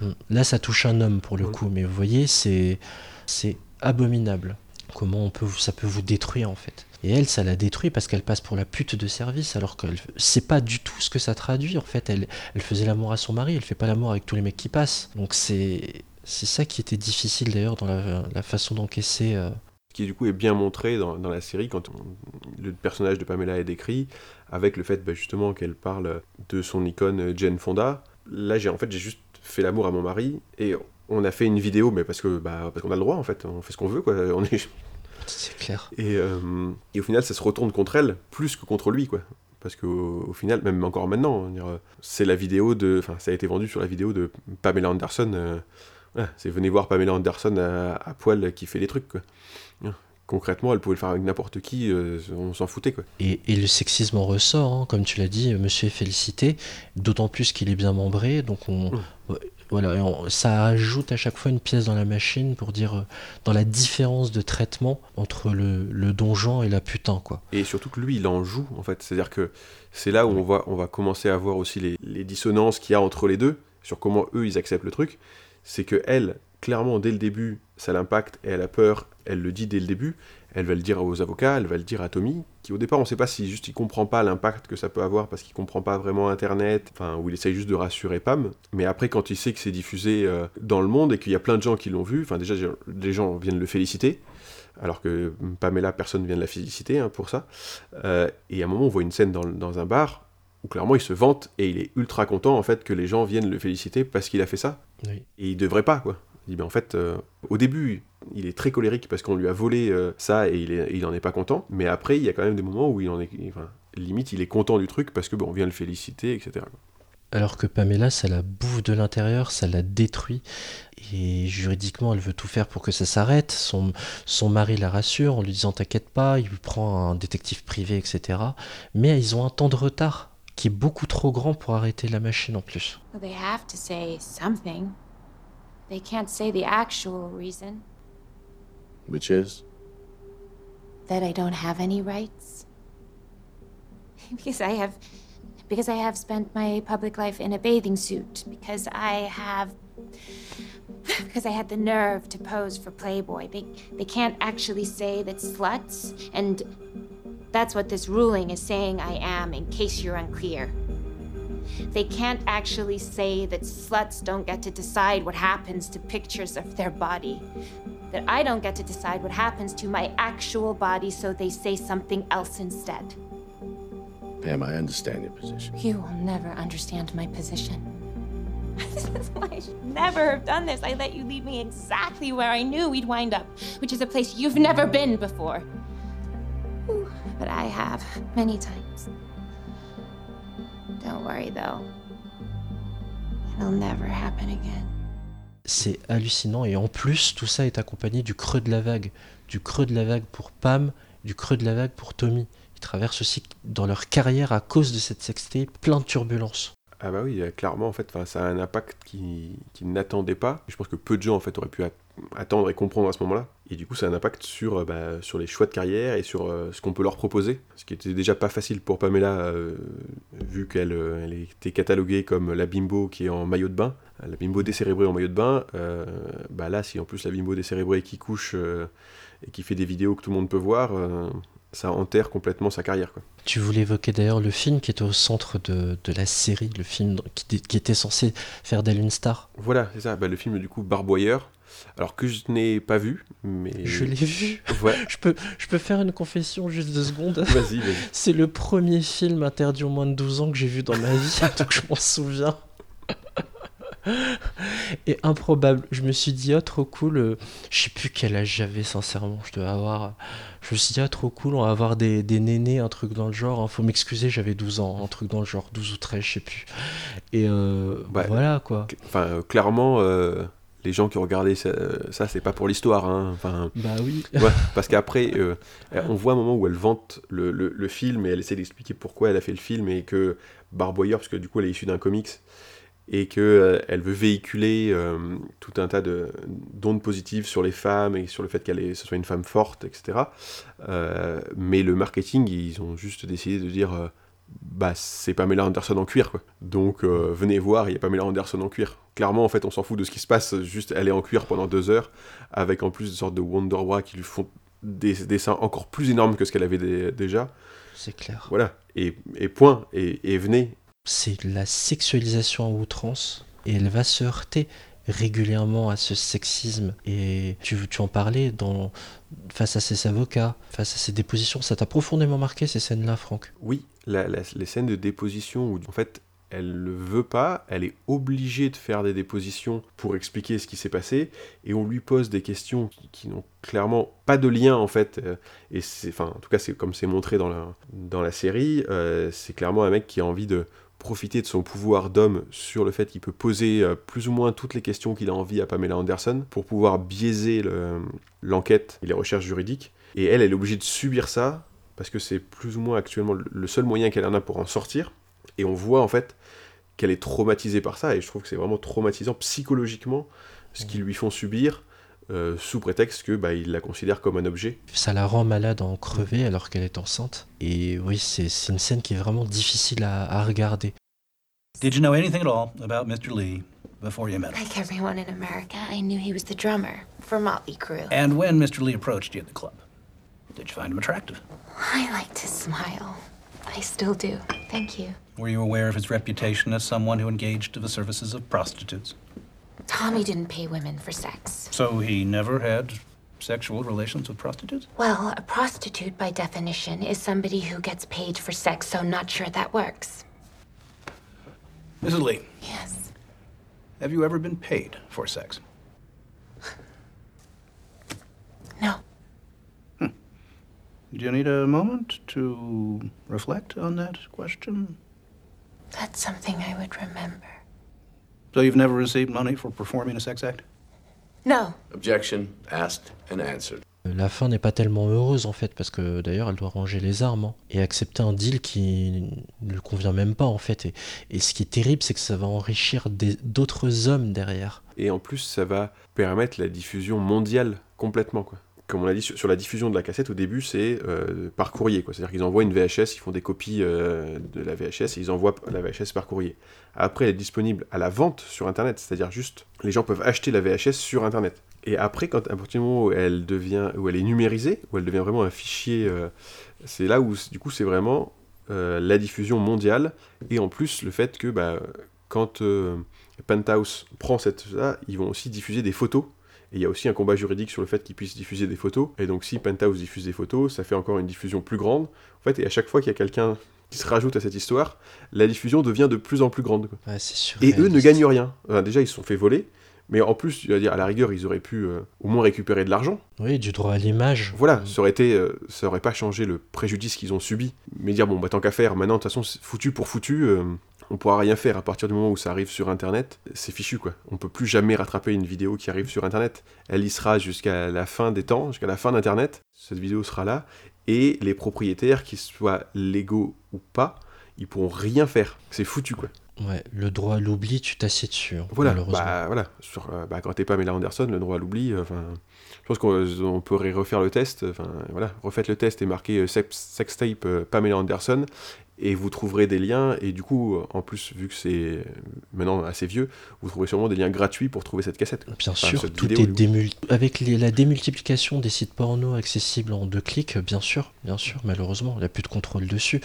Mm. Là, ça touche un homme pour le Ouais. coup, mais vous voyez, c'est c'est abominable. Comment on peut, ça peut vous détruire en fait. Et elle, ça la détruit parce qu'elle passe pour la pute de service, alors que c'est pas du tout ce que ça traduit. En fait, elle, faisait l'amour à son mari, elle fait pas l'amour avec tous les mecs qui passent. Donc c'est ça qui était difficile d'ailleurs dans la, façon d'encaisser. euh, Ce qui, du coup, est bien montré dans, la série quand le personnage de Pamela est décrit, avec le fait bah, justement qu'elle parle de son icône euh, Jane Fonda. Là, j'ai en fait, j'ai juste fait l'amour à mon mari et on a fait une vidéo, mais parce que bah, parce qu'on a le droit en fait, on fait ce qu'on veut quoi. On est, C'est clair. Et, euh, et au final, ça se retourne contre elle plus que contre lui, quoi. Parce qu'au au final, même encore maintenant, euh, c'est la vidéo de. Enfin, ça a été vendu sur la vidéo de Pamela Anderson. euh, voilà, c'est venez voir Pamela Anderson à, à poil qui fait les trucs, quoi. Hein. Concrètement, elle pouvait le faire avec n'importe qui, euh, on s'en foutait, quoi. Et, et le sexisme en ressort, hein, comme tu l'as dit, monsieur est félicité, d'autant plus qu'il est bien membré, donc on, Mm. Voilà, ça ajoute à chaque fois une pièce dans la machine pour dire euh, dans la différence de traitement entre le, le donjon et la putain, quoi. Et surtout que lui, il en joue, en fait. C'est-à-dire que c'est là où on va, on va commencer à voir aussi les, les dissonances qu'il y a entre les deux, sur comment eux, ils acceptent le truc. C'est que elle, clairement, dès le début, ça l'impacte et elle a peur, elle le dit dès le début. Elle va le dire aux avocats, elle va le dire à Tommy, qui au départ, on sait pas si juste il comprend pas l'impact que ça peut avoir parce qu'il comprend pas vraiment Internet, enfin, où il essaye juste de rassurer Pam. Mais après, quand il sait que c'est diffusé euh, dans le monde et qu'il y a plein de gens qui l'ont vu, enfin, déjà, les gens viennent le féliciter alors que Pamela, personne vient de la féliciter hein, pour ça. Euh, et à un moment, on voit une scène dans, dans un bar où clairement il se vante et il est ultra content en fait que les gens viennent le féliciter parce qu'il a fait ça. Oui. Et il devrait pas quoi. Il dit ben en fait, euh, au début, il est très colérique parce qu'on lui a volé euh, ça et il, est, il en est pas content. Mais après, il y a quand même des moments où il en est, enfin, limite, il est content du truc parce que bon, on vient le féliciter, etc. Alors que Pamela, ça la bouffe de l'intérieur, ça la détruit. Et juridiquement, elle veut tout faire pour que ça s'arrête. Son, son mari la rassure en lui disant T'inquiète pas, il lui prend un détective privé, etc. Mais ils ont un temps de retard qui est beaucoup trop grand pour arrêter la machine en plus. Well, they have to say something. They can't say the actual reason Which is? that I don't have any rights. [laughs] because I have because I have spent my public life in a bathing suit because I have [sighs] because I had the nerve to pose for Playboy. They they can't actually say that sluts and that's what this ruling is saying I am in case you're unclear. They can't actually say that sluts don't get to decide what happens to pictures of their body. That I don't get to decide what happens to my actual body, so they say something else instead. Pam, I understand your position. You will never understand my position. this is why I should never have done this. I let you lead me exactly where I knew we'd wind up, which is a place you've never been before. Whew, But I have, many times. Don't worry, though. It'll never happen again. C'est hallucinant. Et en plus, tout ça est accompagné du creux de la vague. Du creux de la vague pour Pam, du creux de la vague pour Tommy. Ils traversent aussi dans leur carrière à cause de cette sextape plein de turbulences. Ah bah oui, clairement, en fait, ça a un impact qu'ils qui n'attendaient pas. Je pense que peu de gens, en fait, auraient pu attendre et comprendre à ce moment-là. Et du coup, ça a un impact sur, euh, bah, sur les choix de carrière et sur euh, ce qu'on peut leur proposer. Ce qui était déjà pas facile pour Pamela, euh, vu qu'elle elle était cataloguée comme la bimbo qui est en maillot de bain. La bimbo décérébrée en maillot de bain. bah là, si en plus la bimbo décérébrée qui couche et qui fait des vidéos que tout le monde peut voir, ça enterre complètement sa carrière. Quoi. Tu voulais évoquer d'ailleurs le film qui était au centre de, de la série, le film qui, qui était censé faire d'elle une star. Voilà, c'est ça, bah, le film du coup Barboyeur, alors que je n'ai pas vu, mais... Je l'ai vu. [laughs] je, peux, je peux faire une confession juste deux secondes. Vas-y, vas-y. [laughs] C'est le premier film interdit aux moins de 12 ans que j'ai vu dans ma vie, [laughs] donc je m'en souviens. [laughs] Et improbable. Je me suis dit, oh, trop cool. Euh, je sais plus quel âge j'avais, sincèrement. Je devais avoir. Je me suis dit, ah, trop cool, on va avoir des, des nénés, un truc dans le genre. Hein. Faut m'excuser, j'avais 12 ans, un truc dans le genre, 12 ou 13, je sais plus. Et euh, bah, voilà, quoi. Enfin, euh, clairement. les gens qui ont regardé ça, c'est pas pour l'histoire. Hein. Enfin, bah oui. parce qu'après, on voit un moment où elle vante le, le, le film et elle essaie d'expliquer pourquoi elle a fait le film et que Barboyer, parce que du coup elle est issue d'un comics, et qu'elle euh, elle veut véhiculer euh, tout un tas d'ondes positives sur les femmes et sur le fait qu'elle ce soit une femme forte, etc. Euh, mais le marketing, ils ont juste décidé de dire bah c'est Pamela Anderson en cuir quoi. Donc venez voir, il y a Pamela Anderson en cuir. Clairement en fait on s'en fout de ce qui se passe, juste elle est en cuir pendant deux heures, avec en plus des sortes de Wonder Bra qui lui font des, dessins encore plus énormes que ce qu'elle avait déjà. C'est clair. Voilà, et, et point, et, et venez, c'est la sexualisation à outrance et elle va se heurter régulièrement à ce sexisme. Et tu, tu en parlais dans, face à ses avocats, face à ses dépositions, ça t'a profondément marqué ces scènes-là Franck? Oui, les scènes de déposition où en fait elle ne veut pas, elle est obligée de faire des dépositions pour expliquer ce qui s'est passé, et on lui pose des questions qui, n'ont clairement pas de lien en fait, euh, et enfin en tout cas c'est comme c'est montré dans la, dans la série, euh, c'est clairement un mec qui a envie de profiter de son pouvoir d'homme sur le fait qu'il peut poser euh, plus ou moins toutes les questions qu'il a envie à Pamela Anderson pour pouvoir biaiser l'enquête et les recherches juridiques. Et elle, elle est obligée de subir ça parce que c'est plus ou moins actuellement le seul moyen qu'elle en a pour en sortir. Et on voit en fait qu'elle est traumatisée par ça et je trouve que c'est vraiment traumatisant psychologiquement ce qu'ils lui font subir euh, sous prétexte que bah, il la considère comme un objet. Ça la rend malade en crever alors qu'elle est enceinte. Et oui, c'est une scène qui est vraiment difficile à, à regarder. Did you know anything at all about Mr. Lee before you met him? Like everyone in America, I knew he was the drummer for Motley Crue. And when Mr. Lee approached you at the club, did you find him attractive? I like to smile. I still do. Thank you. Were you aware of his reputation as someone who engaged to the services of prostitutes? Tommy didn't pay women for sex. So he never had sexual relations with prostitutes? Well, a prostitute, by definition, is somebody who gets paid for sex, so not sure that works. Mrs. Lee. Yes. Have you ever been paid for sex? [sighs] No. Hmm. Do you need a moment to reflect on that question? That's something I would remember. So you've never received money for performing a sex act? No. Objection asked and answered. La fin n'est pas tellement heureuse en fait parce que d'ailleurs elle doit ranger les armes hein, et accepter un deal qui ne lui convient même pas en fait et, et ce qui est terrible c'est que ça va enrichir d'autres hommes derrière. Et en plus ça va permettre la diffusion mondiale complètement quoi comme on l'a dit sur, la diffusion de la cassette, au début, c'est euh, par courrier. C'est-à-dire qu'ils envoient une VHS, ils font des copies euh, de la VHS et ils envoient la VHS par courrier. Après, elle est disponible à la vente sur Internet, c'est-à-dire juste, les gens peuvent acheter la VHS sur Internet. Et après, quand, à partir du moment où elle, devient, où elle est numérisée, où elle devient vraiment un fichier, euh, c'est là où, du coup, c'est vraiment la diffusion mondiale. Et en plus, le fait que, bah, quand Penthouse prend cette... Là, ils vont aussi diffuser des photos et il y a aussi un combat juridique sur le fait qu'ils puissent diffuser des photos. Et donc si Penthouse diffuse des photos, ça fait encore une diffusion plus grande. En fait, et à chaque fois qu'il y a quelqu'un qui se rajoute à cette histoire, la diffusion devient de plus en plus grande. et eux ne gagnent rien. déjà, ils se sont fait voler. Mais en plus, à la rigueur, ils auraient pu euh, au moins récupérer de l'argent. Oui, du droit à l'image. Voilà, ça aurait été, euh, ça aurait pas changé le préjudice qu'ils ont subi. Mais dire, bon, bah tant qu'à faire, maintenant, de toute façon, foutu pour foutu, euh, on pourra rien faire à partir du moment où ça arrive sur internet, c'est fichu quoi. On peut plus jamais rattraper une vidéo qui arrive sur internet. Elle y sera jusqu'à la fin des temps, jusqu'à la fin d'internet. Cette vidéo sera là Et les propriétaires, qu'ils soient légaux ou pas, ils pourront rien faire. C'est foutu, quoi. Ouais, le droit à l'oubli, tu t'assieds dessus. hein, Voilà, malheureusement. bah, voilà. Sur, euh, bah, quand t'es Pamela Anderson, le droit à l'oubli, euh, enfin, je pense qu'on on pourrait refaire le test. Enfin, voilà, refaites le test et marquez euh, sex, sextape euh, Pamela Anderson, et vous trouverez des liens. Et du coup, en plus, vu que c'est maintenant assez vieux, vous trouverez sûrement des liens gratuits pour trouver cette cassette. quoi. Bien Enfin, sûr, tout vidéo, est démul... avec les- la démultiplication des sites porno accessibles en deux clics, bien sûr, bien sûr, malheureusement, il n'y a plus de contrôle dessus.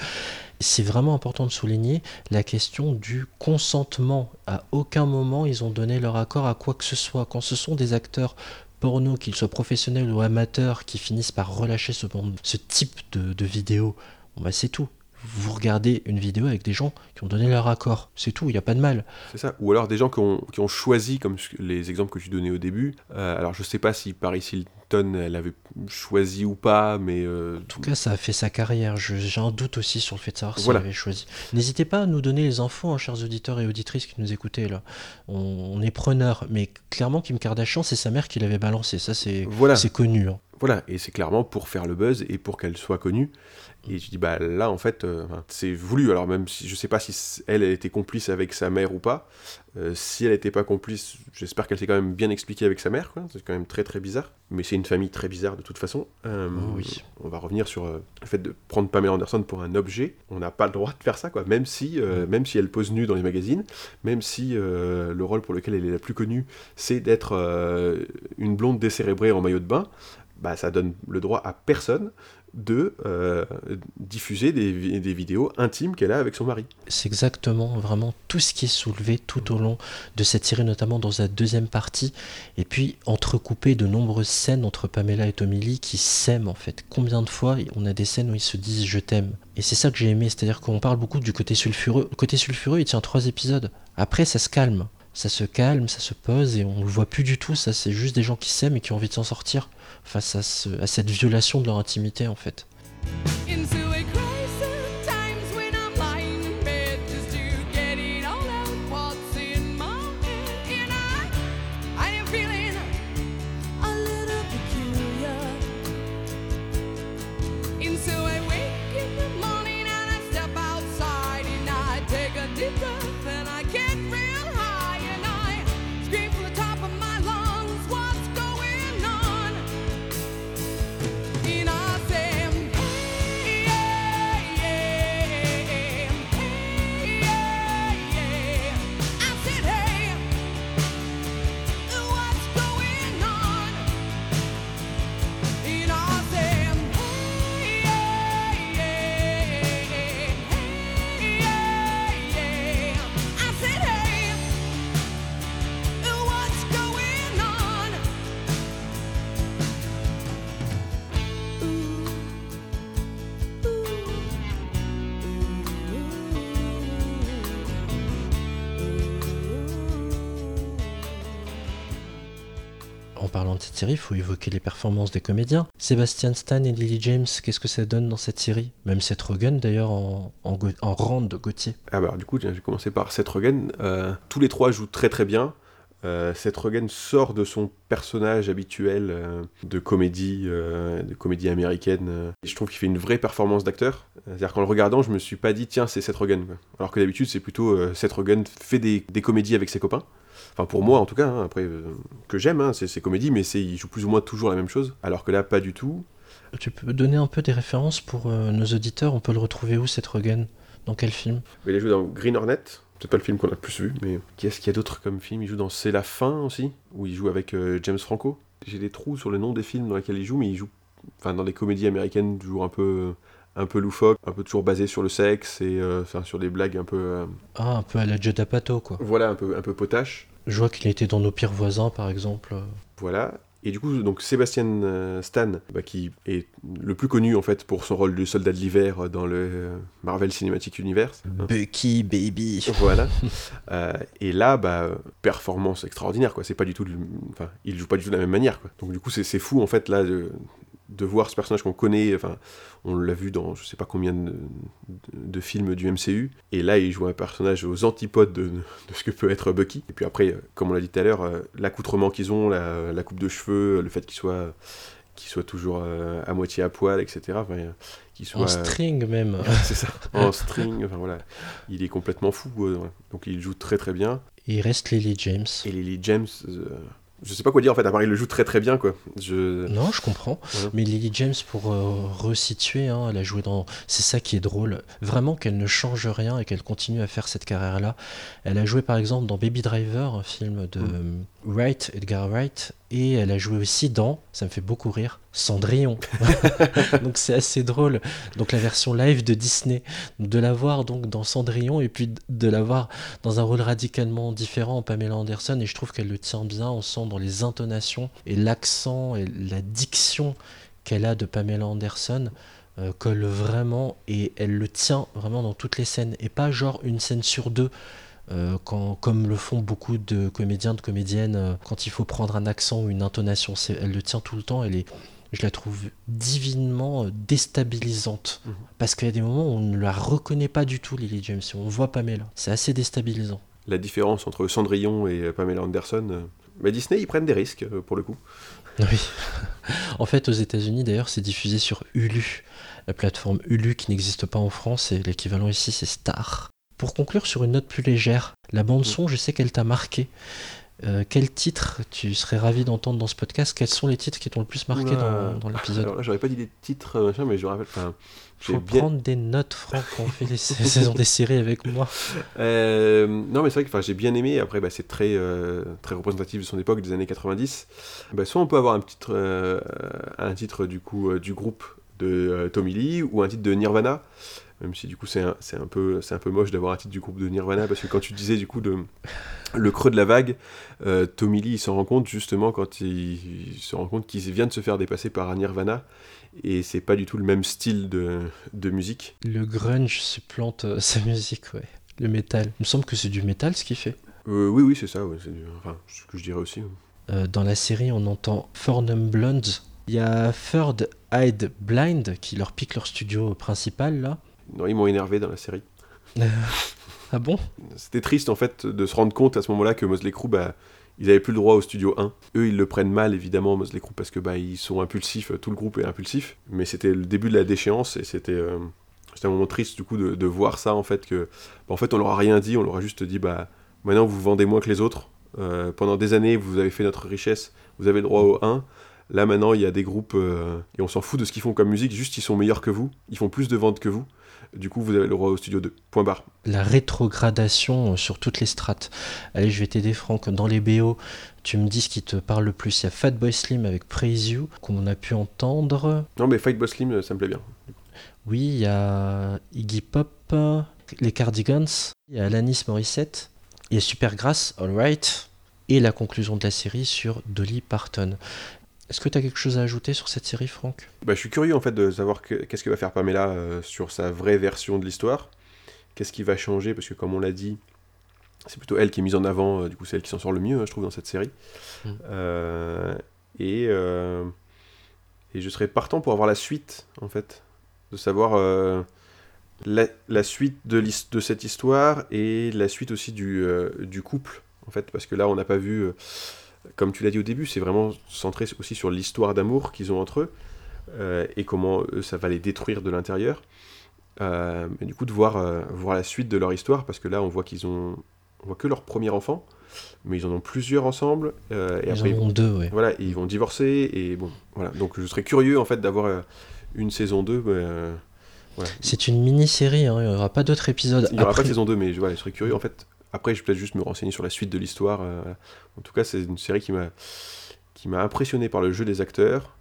C'est vraiment important de souligner la question du consentement. À aucun moment ils ont donné leur accord à quoi que ce soit. Quand ce sont des acteurs porno, qu'ils soient professionnels ou amateurs, qui finissent par relâcher ce, type de, de vidéo, bah c'est tout. Vous regardez une vidéo avec des gens qui ont donné leur accord, c'est tout, il n'y a pas de mal. C'est ça. Ou alors des gens qui ont, qui ont choisi, comme les exemples que tu donnais au début. Euh, alors je sais pas si Paris Hilton, elle avait choisi ou pas, mais. euh, En tout cas, ça a fait sa carrière. J'ai un doute aussi sur le fait de savoir s'il Voilà. avait choisi. N'hésitez pas à nous donner les infos, hein, chers auditeurs et auditrices qui nous écoutez là. On, on est preneurs, mais clairement, Kim Kardashian, c'est sa mère qui l'avait balancé. Ça, c'est Voilà. connu. hein. Voilà, et c'est clairement pour faire le buzz et pour qu'elle soit connue. Et je dis, bah là, en fait, euh, c'est voulu. Alors, même si je sais pas si elle, elle était complice avec sa mère ou pas, euh, si elle n'était pas complice, j'espère qu'elle s'est quand même bien expliquée avec sa mère, quoi. C'est quand même très très bizarre. Mais c'est une famille très bizarre de toute façon. Euh, Oh oui. On va revenir sur le fait de prendre Pamela Anderson pour un objet. On n'a pas le droit de faire ça, quoi. Même si, même si elle pose nue dans les magazines, même si le rôle pour lequel elle est la plus connue, c'est d'être une blonde décérébrée en maillot de bain, bah, ça donne le droit à personne de euh, diffuser des, vi- des vidéos intimes qu'elle a avec son mari. C'est exactement vraiment tout ce qui est soulevé tout au long de cette série, notamment dans sa deuxième partie. Et puis, entrecoupé de nombreuses scènes entre Pamela et Tommy qui s'aiment en fait. Combien de fois on a des scènes où ils se disent je t'aime Et c'est ça que j'ai aimé, c'est-à-dire qu'on parle beaucoup du côté sulfureux. Le côté sulfureux, il tient trois épisodes. Après, ça se calme. Ça se calme, ça se pose et on le voit plus du tout. Ça, c'est juste des gens qui s'aiment et qui ont envie de s'en sortir face à, à cette violation de leur intimité en fait. Parlant de cette série, il faut évoquer les performances des comédiens. Sébastien Stan et Lily James, qu'est-ce que ça donne dans cette série? Même Seth Rogen d'ailleurs en, en, de Gauthier. Ah bah du coup, vais commencer par Seth Rogen. Euh, tous les trois jouent très très bien. Euh, Seth Rogen sort de son personnage habituel euh, de comédie, de comédie américaine. Et je trouve qu'il fait une vraie performance d'acteur. C'est-à-dire qu'en le regardant, je me suis pas dit tiens c'est Seth Rogen. Alors que d'habitude c'est plutôt Seth Rogen fait des comédies avec ses copains. Enfin pour moi en tout cas. hein, après euh, que j'aime, hein, c'est ses comédies, mais il joue plus ou moins toujours la même chose. Alors que là pas du tout. Tu peux donner un peu des références pour euh, nos auditeurs? On peut le retrouver où Seth Rogen Dans quel film? Il a joué dans Green Hornet. C'est pas le film qu'on a le plus vu, mais qu'est-ce qu'il y a d'autre comme film? Il joue dans C'est la fin aussi, où il joue avec euh, James Franco. J'ai des trous sur le nom des films dans lesquels il joue, mais il joue, enfin dans des comédies américaines toujours un peu, un peu loufoques, un peu toujours basées sur le sexe et euh, enfin sur des blagues un peu, euh, Ah, un peu à la Judd quoi. voilà, un peu, un peu potache. Je vois qu'il a été dans Nos pires voisins par exemple. Voilà. Et du coup, donc Sébastien euh, Stan, bah, qui est le plus connu en fait pour son rôle de soldat de l'hiver dans le euh, Marvel Cinematic Universe. hein. Bucky Baby. Voilà. [laughs] Euh, et là, bah, performance extraordinaire, quoi. C'est pas du tout, le- enfin, il joue pas du tout de la même manière, quoi. Donc du coup, c'est c'est fou en fait là de, de voir ce personnage qu'on connaît. Enfin, on l'a vu dans je sais pas combien de, de- de films du MCU. Et là, il joue un personnage aux antipodes de, de ce que peut être Bucky. Et puis après, comme on l'a dit tout à l'heure, euh, l'accoutrement qu'ils ont, la, la coupe de cheveux, le fait qu'il soit toujours euh, à moitié à poil, etc. Enfin, soit En string même. [laughs] c'est ça, en string. Enfin voilà, il est complètement fou. euh, ouais. Donc il joue très très bien. Et il reste Lily James. Et Lily James, euh, je sais pas quoi dire en fait. À part il le joue très très bien quoi. Je... Non, je comprends. Mais Lily James, pour euh, resituer, hein, elle a joué dans. C'est ça qui est drôle. Vraiment qu'elle ne change rien et qu'elle continue à faire cette carrière-là. Elle a joué par exemple dans Baby Driver, un film de euh, Wright, Edgar Wright. Et elle a joué aussi dans, ça me fait beaucoup rire, Cendrillon. [laughs] donc c'est assez drôle. Donc la version live de Disney. De la voir donc dans Cendrillon et puis de la voir dans un rôle radicalement différent en Pamela Anderson. Et je trouve qu'elle le tient bien. On sent dans les intonations et l'accent et la diction qu'elle a de Pamela Anderson euh, colle vraiment et elle le tient vraiment dans toutes les scènes et pas genre une scène sur deux euh, quand, comme le font beaucoup de comédiens, de comédiennes, euh, quand il faut prendre un accent ou une intonation, c'est- elle le tient tout le temps, elle est, je la trouve divinement euh, déstabilisante. Parce qu'il y a des moments où on ne la reconnaît pas du tout, Lily James, et on voit Pamela. C'est assez déstabilisant. La différence entre Cendrillon et Pamela Anderson. euh, bah, Disney, ils prennent des risques euh, pour le coup. [laughs] Oui. [laughs] en fait, aux États-Unis, d'ailleurs, c'est diffusé sur Hulu, la plateforme Hulu qui n'existe pas en France, et l'équivalent ici, c'est Star. Pour conclure sur une note plus légère, la bande-son, je sais qu'elle t'a marqué. Euh, quel titre tu serais ravi d'entendre dans ce podcast? Quels sont les titres qui t'ont le plus marqué Oula. dans, dans l'épisode? Alors là, j'aurais pas dit les titres, euh, machin, mais je me rappelle. Enfin, Faut bien- prendre des notes, Franck, quand on fait les sa- [laughs] saisons des séries avec moi. Euh, non, mais c'est vrai que j'ai bien aimé. Après, bah, c'est très, euh, très représentatif de son époque, des années 90. Bah, soit on peut avoir un titre, un titre du coup du groupe de Tommy Lee ou un titre de Nirvana. Même si du coup c'est un, peu c'est un peu moche d'avoir un titre du groupe de Nirvana parce que quand tu disais du coup de le creux de la vague, euh, Tommy Lee il s'en rend compte justement quand il, il se rend compte qu'il vient de se faire dépasser par un Nirvana et c'est pas du tout le même style de, de musique. Le grunge supplante euh, [laughs] sa musique, ouais. Le métal. Il me semble que c'est du métal ce qu'il fait. Euh, oui oui c'est ça, ouais, c'est du- enfin ce que je dirais aussi. Euh, dans la série, on entend Fornum Blondes. Il y a Third Eyed Blind qui leur pique leur studio principal là. Non, ils m'ont énervé dans la série. [laughs] ah bon? C'était triste en fait de se rendre compte à ce moment-là que Mosley Crue, bah, ils avaient plus le droit au studio 1. Eux, ils le prennent mal évidemment, Mosley Crue, parce que bah, ils sont impulsifs, tout le groupe est impulsif. Mais c'était le début de la déchéance et c'était euh, c'était un moment triste du coup de, de voir ça en fait que bah, en fait on leur a rien dit, on leur a juste dit bah maintenant vous vendez moins que les autres. Euh, pendant des années vous avez fait notre richesse, vous avez le droit au 1. Là maintenant il y a des groupes euh, et on s'en fout de ce qu'ils font comme musique, juste ils sont meilleurs que vous, ils font plus de ventes que vous. Du coup vous avez le droit au studio 2. Point barre. La rétrogradation euh, sur toutes les strates. Allez, je vais t'aider, Franck. Dans les BO, tu me dis ce qui te parle le plus. Il y a Fatboy Slim avec Praise You, qu'on a pu entendre. Non mais Fight Boss Slim ça me plaît bien. Oui, il y a Iggy Pop, euh, les Cardigans, il y a Alanis Morissette, il y a Supergrass, Alright, et la conclusion de la série sur Dolly Parton. Est-ce que tu as quelque chose à ajouter sur cette série, Franck? Bah, je suis curieux en fait de savoir que- qu'est-ce que va faire Pamela euh, sur sa vraie version de l'histoire. Qu'est-ce qui va changer? Parce que comme on l'a dit, c'est plutôt elle qui est mise en avant, euh, du coup c'est elle qui s'en sort le mieux, hein, je trouve, dans cette série. Mm. Euh, et, et je serais partant pour avoir la suite, en fait. De savoir la, la suite de, cette histoire et la suite aussi du, du couple, en fait. Parce que là, on n'a pas vu, comme tu l'as dit au début, c'est vraiment centré aussi sur l'histoire d'amour qu'ils ont entre eux euh, et comment eux, ça va les détruire de l'intérieur. Euh, mais du coup, de voir, euh, voir la suite de leur histoire, parce que là, on voit qu'ils ont, on voit que leur premier enfant, mais ils en ont plusieurs ensemble. euh, et Ils après, en ont deux, ouais. Voilà, et ils vont divorcer, et bon, voilà. Donc, je serais curieux, en fait, d'avoir euh, une saison 2. mais, euh, voilà. C'est une mini-série, hein, il n'y aura pas d'autres épisodes. Il n'y aura pas de saison 2, mais je serais curieux. En fait, après, je vais peut-être juste me renseigner sur la suite de l'histoire. euh. En tout cas, c'est une série qui m'a qui m'a impressionné par le jeu des acteurs,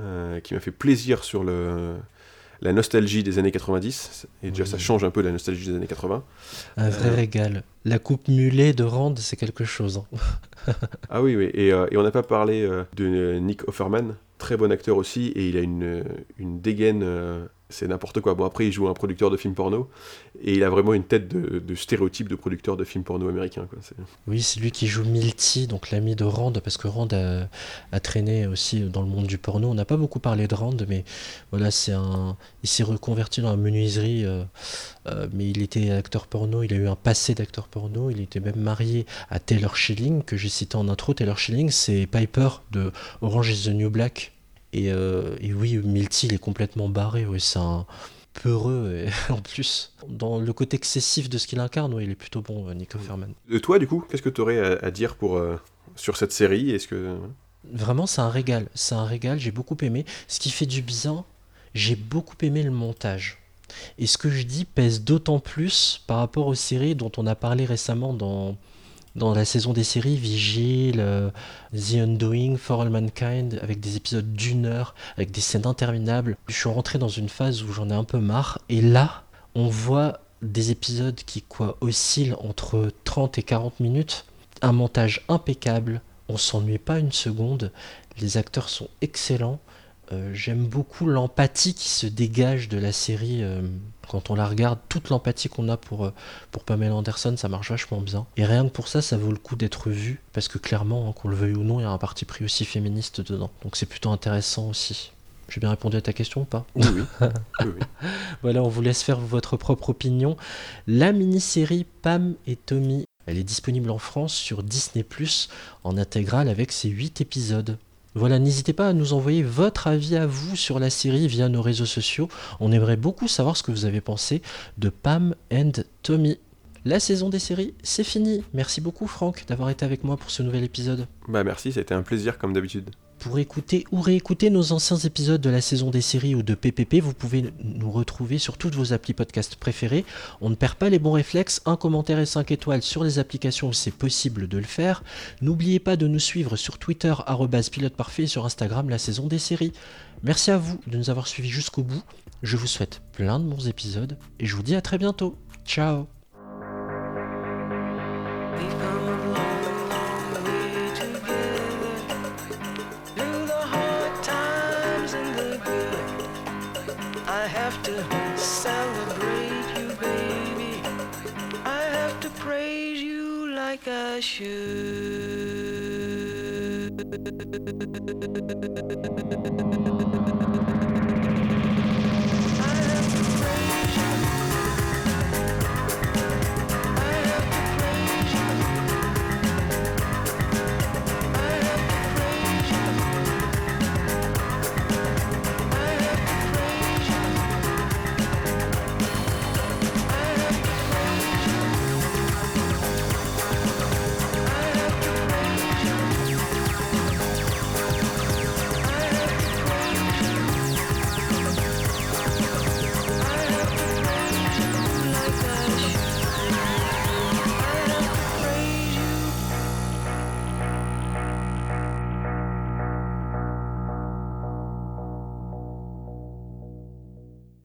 euh, qui m'a fait plaisir sur le la nostalgie des années 90. Et déjà, ça change un peu la nostalgie des années 80. Un vrai Euh, régal. La coupe mulet de Rand, c'est quelque chose. hein. [laughs] Ah oui, oui. Et, euh, et on n'a pas parlé euh, de Nick Offerman, très bon acteur aussi, et il a une, une dégaine, c'est n'importe quoi. Bon, après, il joue un producteur de films porno, et il a vraiment une tête de, stéréotype de producteur de films porno américain. Quoi. Oui, c'est lui qui joue Milty, donc l'ami de Rand, parce que Rand a, a traîné aussi dans le monde du porno. On n'a pas beaucoup parlé de Rand, mais voilà, c'est un. Il s'est reconverti dans la menuiserie, euh, euh, mais il était acteur porno. Il a eu un passé d'acteur porno. Il était même marié à Taylor Schilling, que j'ai cité en intro. Taylor Schilling, c'est Piper de Orange is the New Black. Et, euh, et oui, Milty, il est complètement barré. Ouais, c'est un peureux. Et [laughs] en plus, dans le côté excessif de ce qu'il incarne, ouais, il est plutôt bon, euh, Nico Ferman. De toi, du coup, qu'est-ce que tu aurais à, à dire pour, euh, sur cette série? Est-ce que. Vraiment, c'est un régal. C'est un régal, j'ai beaucoup aimé. Ce qui fait du bien, j'ai beaucoup aimé le montage. Et ce que je dis pèse d'autant plus par rapport aux séries dont on a parlé récemment dans, dans la saison des séries Vigile, euh, The Undoing, For All Mankind, avec des épisodes d'une heure, avec des scènes interminables. Je suis rentré dans une phase où j'en ai un peu marre. Et là, on voit des épisodes qui oscillent entre 30 et 40 minutes. Un montage impeccable, on s'ennuie pas une seconde. Les acteurs sont excellents. Euh, J'aime beaucoup l'empathie qui se dégage de la série euh, quand on la regarde. Toute l'empathie qu'on a pour, euh, pour Pamela Anderson, ça marche vachement bien. Et rien que pour ça, ça vaut le coup d'être vu. Parce que clairement, hein, qu'on le veuille ou non, il y a un parti pris aussi féministe dedans. Donc c'est plutôt intéressant aussi. J'ai bien répondu à ta question ou pas Oui, oui. [laughs] Oui, oui. Voilà, on vous laisse faire votre propre opinion. La mini-série Pam et Tommy, elle est disponible en France sur Disney ⁇ en intégrale avec ses 8 épisodes. Voilà, n'hésitez pas à nous envoyer votre avis à vous sur la série via nos réseaux sociaux. On aimerait beaucoup savoir ce que vous avez pensé de Pam and Tommy. La saison des séries, c'est fini. Merci beaucoup Franck d'avoir été avec moi pour ce nouvel épisode. Bah merci, été un plaisir comme d'habitude. Pour écouter ou réécouter nos anciens épisodes de la saison des séries ou de PPP, vous pouvez nous retrouver sur toutes vos applis podcast préférées. On ne perd pas les bons réflexes, un commentaire et 5 étoiles sur les applications où c'est possible de le faire. N'oubliez pas de nous suivre sur Twitter, pilote parfait, et sur Instagram, la saison des séries. Merci à vous de nous avoir suivis jusqu'au bout. Je vous souhaite plein de bons épisodes et je vous dis à très bientôt. Ciao like